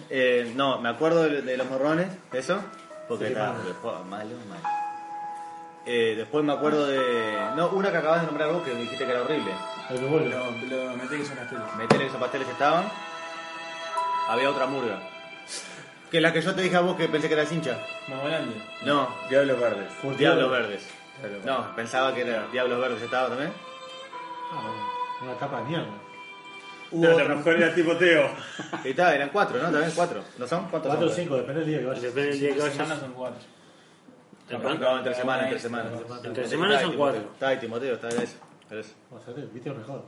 eh, no, me acuerdo de, de los morrones, eso, porque Sí, estaba malo. después, malo, malo. Eh, después me acuerdo de. No, una que acabas de nombrar vos que me dijiste que era horrible. El bolo. Lo, lo metí que son castelos. Meter esos pasteles que estaban. Había otra murga. Que la que yo te dije a vos que pensé que era cincha. Más grande. No, Diablos Verdes. Diablos Verdes. No, pensaba que era Diablos Verdes estaba también. Ah, una tapa de mierda. Hubo No, otra- la mejor era Timoteo. Y estaba, eran cuatro, ¿no? También cuatro. ¿No son? ¿Cuántos 4 o son? 5, depende del día que vayas. Depende del día que vayas. semanas son cuatro. No, entre semana, entre semana. Entre semanas son cuatro. Está ahí Timoteo, está ahí eso. Pero eso. A viste lo mejor.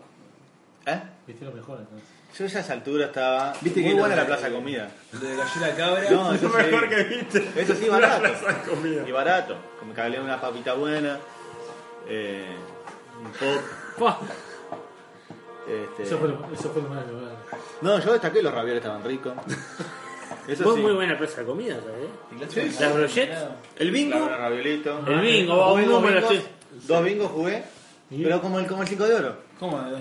¿Eh? Viste lo mejor entonces. Yo ya a esa altura estaba. Viste muy que buena lo- la plaza de comida. Lo de cayó la cabra. No, eso Lo mejor sí. que viste. Eso sí, La barato. plaza de comida. Y barato. Como que hablé una papita buena. Eh, un pop. Este... Eso fue lo, eso fue lo más lo más- No, yo destaqué los ravioles estaban ricos. Eso Vos sí. muy buena plaza de comida, ¿sabes? Sí, Las brochettes. El bingo. Los raviolitos. El bingo, Jugué un dos bingos. Dos bingos jugué. Pero como el, como el 5 de oro. ¿Cómo de dos?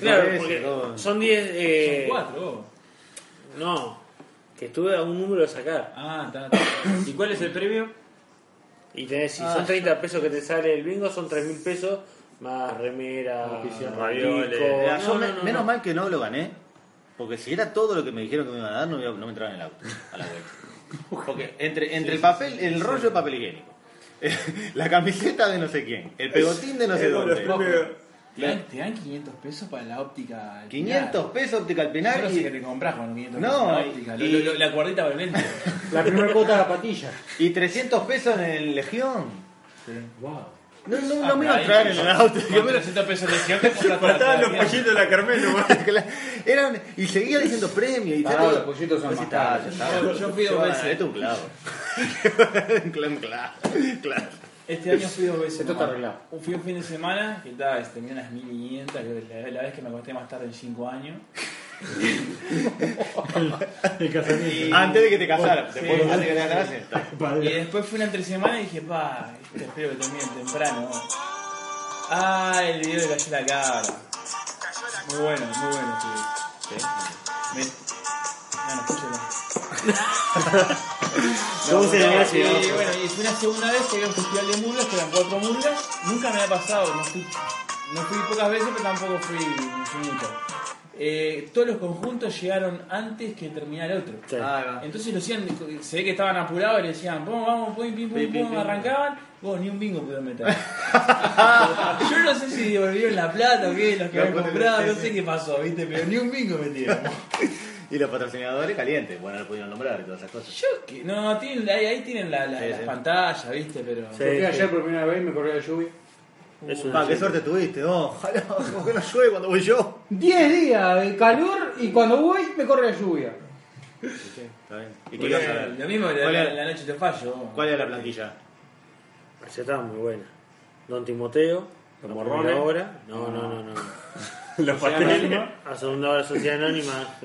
Claro, porque dos. son 10. Son Eh, cuatro. vos. No, que estuve a un número de sacar. Ah, está, está. ¿Y cuál es el premio? Y tenés, si Ah, son 30 pesos que te sale el bingo, son 3 mil pesos más remera, ravioles. No, me- no, no, menos no. mal que no lo gané. Porque si era todo lo que me dijeron que me iban a dar, no, me iba- no me entraba en el auto a la vuelta. Porque entre, entre el papel, el rollo de papel higiénico, la camiseta de no sé quién, el pegotín de no sé dónde. ¿Te dan, te dan 500 pesos para la óptica. al 500 pesos óptica al penal no sé y, qué te compras con 500 No, pesos en la óptica. Y- lo- lo- la cuerdita para el lente. La primera cuota de la patilla. y 300 pesos en el Legión. Wow. No, no, Ah, no me iba a entrar en el auto. Yo me lo- 300 pesos te toda la Faltaban los pollitos de la Carmen nomás. Eran, y seguía diciendo premio y todo. los pollitos son Pues más caros. Yo- Bueno, veces. Es un clavo, un clavo. claro. Este año fui dos veces. Esto está arreglado. Fui un fin de semana que estaba, este, tenía unas 1500, que la, la vez que me acosté más tarde en 5 años. El casamiento. Antes de que te casaras. Sí. Después, antes de que te casaras, está. Y después fui una entre semana y dije, pa, este, espero que termine temprano. Ah, el video de Cayó la Cabra. Muy bueno, muy bueno. Sí. Me... No, no, escúchalo. ¿Cómo se llama bueno, y fue una segunda vez que había un festival de murgas, que eran cuatro murgas. Nunca me había pasado, no fui, no fui pocas veces, pero tampoco fui, fui mucho. Eh, todos los conjuntos llegaron antes que terminar el otro. Sí. Va. Entonces lo hacían, se ve que estaban apurados y le decían, vamos, vamos, pum, pim, pum, pum, arrancaban, vos ni un bingo pudieron meter. Yo no sé si devolvieron la plata o qué, los que No, habían comprado, no sé qué pasó, viste, pero ni un bingo metieron. Y los patrocinadores calientes. Bueno, no pudieron nombrar y todas esas cosas. Yo, que- no, tienen, ahí, ahí tienen la, la, Sí, las sí. pantallas, viste, pero... Sí. Ayer por primera vez y me corrió la lluvia. Es Ah, qué suerte tuviste. Oh, ojalá, como que no llueve cuando voy yo. 10 días de calor y cuando voy me corre la lluvia. Está bien. ¿Y qué Porque ibas a ver? Lo mismo la, ¿Cuál la, era- la noche te fallo. ¿Cuál era la plantilla? Esa estaba muy buena. Don Timoteo, Los morrones. primera hora. No, no, no, no. Los pasteles. Anónima A segunda hora Sociedad Anónima,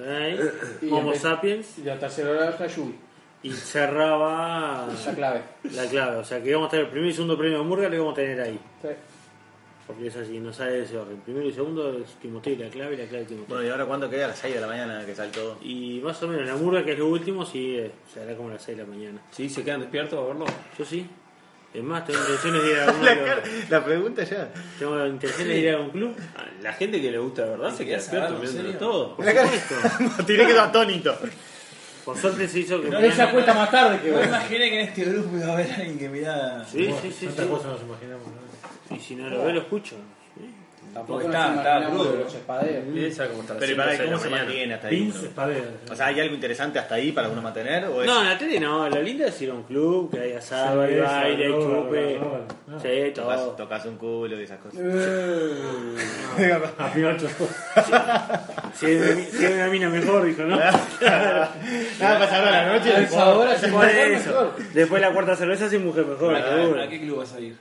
Y Homo Sapiens, y la tercera hora la lluvia. y cerraba La clave. la clave. O sea que íbamos a tener el primer y segundo premio de Murga, lo íbamos a tener ahí. Sí. Porque es así, no sale de ese orden. Primero y segundo es Timoteo y la clave y la clave de Timoteo. Bueno, ¿y ahora cuándo queda? A las 6 de la mañana que sale todo. Y más o menos, la Murga, que es lo último, sí, eh, será como a las 6 de la mañana. Sí, se quedan despiertos a verlo. Yo sí. Es más, tengo intenciones de ir a algún, La, cara- la pregunta ya. tengo intenciones de ir a algún club. La gente que le gusta de verdad se queda despierto en viendo todo. Por La cara- supuesto. Tiré quedó atónito. Por suerte se hizo que... No, Él se acuesta más tarde que No vos. me imaginé que en este grupo iba a haber alguien que mirara. Sí, sí, sí. Tantas sí. cosas nos imaginamos. ¿no? Y si no lo ve, lo escucho. Tampoco Porque está- está crudo. los espaderos. Esa como hasta las Pero ¿y para seis de cómo la se mañana. mantiene hasta ahí? Pins, espaderos. O sea, ¿hay algo interesante hasta ahí para uno mantener? ¿O es... No, en la tele no, lo lindo es ir a un club, que hay asado, hay Cerveza, baile, hay droga, chupe. droga, no. Sí, tocas, todo. tocas un culo y esas cosas. A Pinocho. Si es si es una mina mejor, dijo, ¿no? Nada, pasar la noche y Por muere eso. mejor. Después de la cuarta cerveza, sin mujer mejor, ¿A, seguro. a qué club vas a ir?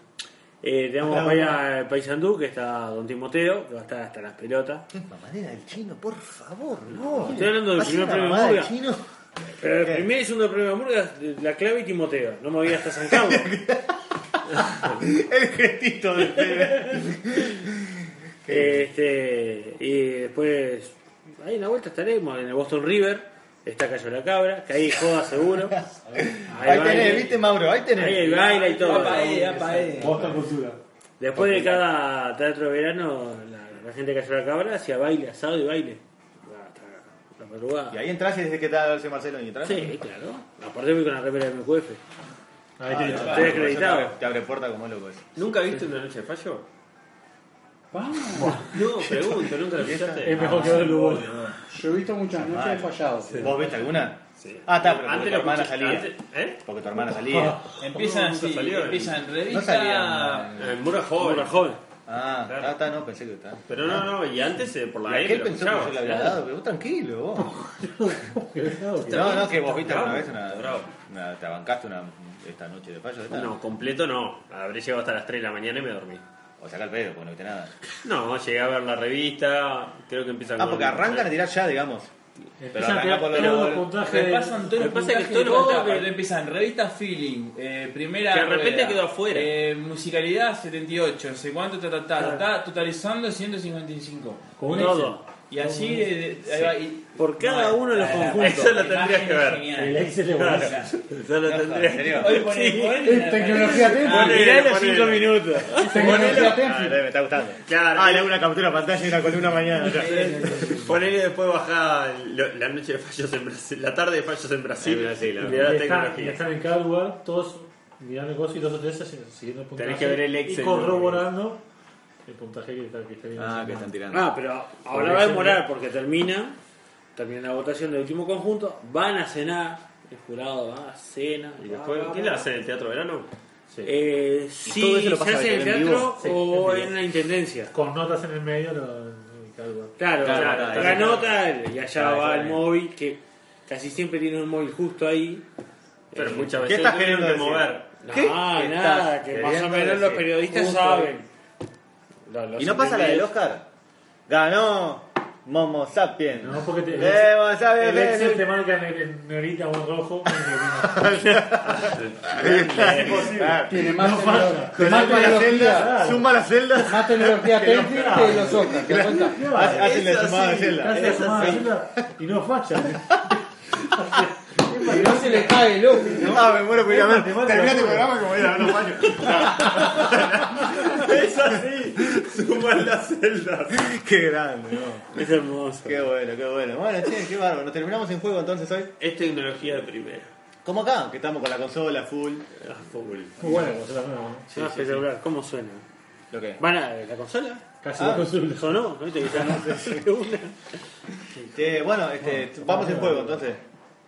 Eh, tenemos para ir a Paysandú, que está Don Timoteo, que va a estar hasta las pelotas. Mamadera del chino, por favor, no. Estoy hablando del ¿Vas a primer premio del Murga. chino? Pero el primer y segundo premio de Murga, la clave y Timoteo. No me voy hasta San Carlos. El gestito del este, y después, ahí en la vuelta estaremos, en el Boston River. Está Cayo la Cabra, que ahí joda seguro. Ahí baile. tenés, ¿viste, Mauro? Ahí tenés. Ahí hay baile y todo. Apa, eh, apa, eh. Boston Cultura. Después de cada teatro de verano, la, la gente que Cayó la Cabra hacía baile, asado y baile. Hasta la madrugada. Y ahí entras y desde que está ese Marcelo y entras. Sí, claro. Aparte voy con la remera de MQF. Ahí te Estoy Te acreditado. abre, te abre puerta como loco eso. ¿Nunca viste una noche de fallo? Vamos. No, pregunto, nunca lo viste. Es mejor que ver el Uruguay. Yo he visto muchas noches de fallado. ¿Vos viste alguna? Sí. Ah, está, pero porque Antes tu hermana escuché- salía. antes- ¿Eh? Porque tu hermana salía. Empiezan así, salió, empiezan No revista. salía. En Mura joven. Mura joven. Ah, Claro. ah, está, no, pensé que estaba. Pero no, no, y antes eh, por la lo pensó que escuchaba. le había dado, pero vos tranquilo, vos. No, No, no, que vos viste una vez una, bravo. una- te bancaste una, esta noche de fallo. No, completo no. Habré llegado hasta las 3 de la mañana y me dormí. O saca el pedo, porque no viste nada. No, llegué a ver la revista, creo que empieza Ah, con- porque arrancan a tirar ya, digamos. Pero Empiezan arranca a por tirar lo- todos los puntajes Me los pasa que todo lo todo, que- aparte empiezan revista Feeling, eh, primera Que de repente rueda, quedó afuera. eh, musicalidad 78, no sé cuánto, ta, ta, ta, ta, totalizando 155. Con un Todo. Y así, eh, ahí va, y- Por cada No, uno de los la- la- conjuntos. Eso lo la tendrías imagen que es ver. genial. El Excel es Claro. buenísimo. Eso lo tendría ¿En serio? Hoy poné- Sí. poné- Tecnología. Ponele, Mirá los. 5 minutos. Tecnología Ah, me está gustando. Claro. Ah, le hago una captura pantalla y una columna mañana. ya. Ponele después bajar lo- la noche de fallos en Brasil, la tarde de fallos en Brasil. En Brasil, y están, y tecnología. están en cada lugar, todos mirando cosas y dos o tres siguiendo el puntaje. Tenés que ver el Excel, Y corroborando el puntaje que está, que está bien Ah, que están tirando. Ah, pero ahora va a demorar porque termina, termina la votación del último conjunto, van a cenar, el jurado va a cena. ¿Y después qué le hacen en el teatro verano? Eh, sí, lo se hace en el en teatro Sí, o en la intendencia. Con notas en el medio, lo. Claro, Claro, claro, claro, la claro. nota y allá Claro, va claro. el móvil que casi siempre tiene un móvil justo ahí. Pero Eh, muchas ¿qué veces estás lo tienen queriendo mover. No, ¿Qué? ¿Qué nada, estás que más o menos los periodistas Justo saben. Los ¿Y no pasa la del. Oscar? Ganó Momo Sapien. No, porque te, Eh, Momo Sapien, el Excel eh, te marca negrita o rojo. Es imposible. Tiene más, No tecno- falla. Con más suma la celda, tecnología. suma la celda, Más tecnología Que los Oscars. ¿Te cuenta? hacen la sumada de sí. celda. Hace la sumada de celda y no falla. Y no se le cae el ojo. Ah, me muero por ir a ver. Matemática Termina tu pura. programa como ir a ver los baños. Es así, suman las celdas. Qué grande, ¿no? Es hermoso. Qué bueno, qué bueno. Bueno, che, qué bárbaro. Nos terminamos en juego entonces hoy. Es tecnología de primera. Como acá, que estamos con la consola full. Ah, full. Muy la nueva, ¿no? Ah, ¿cómo suena? ¿Lo que? ¿Van a la consola? Casi Ah. dos consolas. ¿Sonó? ¿Viste que ya no se una? Bueno, este, vamos en juego entonces.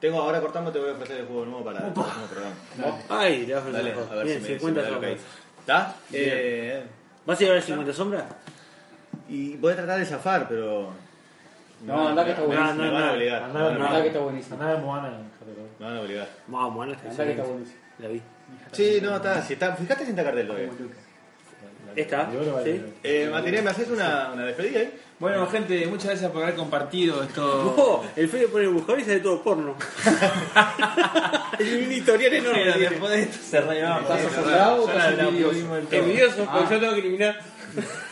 Tengo, ahora cortamos te voy a ofrecer el juego nuevo para el próximo programa. Ay, le vas a Dale, hacer a ver Bien, si me, si me 50 da lo que sombras. hay. ¿Está? Eh, ¿Vas a llevar el 50 sombras? y voy a tratar de zafar, pero. No, anda que está me- buenísimo. Me van a obligar. Andá, Me van a andá, Anda obligar. que está buenísimo. andá de Moana en Japón. Me van a obligar. Vamos, bueno, está Anda que está buenísimo. La vi. Sí, no, está. Si está fíjate si está cartel todavía. ¿Esta? Yo lo a ¿Sí? ver. Eh, Matiné, ¿me haces una, una despedida ahí? Bueno, gente, muchas gracias por haber compartido esto. Oh, el Fede pone el buscador y sale todo porno. es un editorial enorme. Pero después de esto se rayaba. ¿Estás asombrado o estás envidioso? Envidioso, Ah. porque yo tengo que eliminar.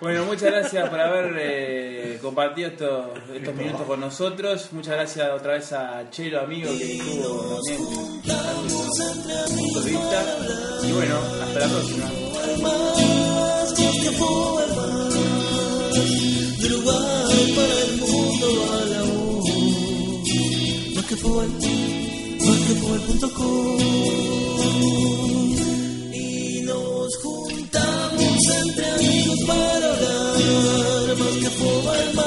Bueno, muchas gracias por haber eh, compartido estos, estos minutos con nosotros. Muchas gracias otra vez a Chelo, amigo, que estuvo también punto de vista. Y bueno, hasta la próxima para el mundo al amor. Basquetbol, basquetbol.com Y nos juntamos entre amigos para hablar. Basquetbol,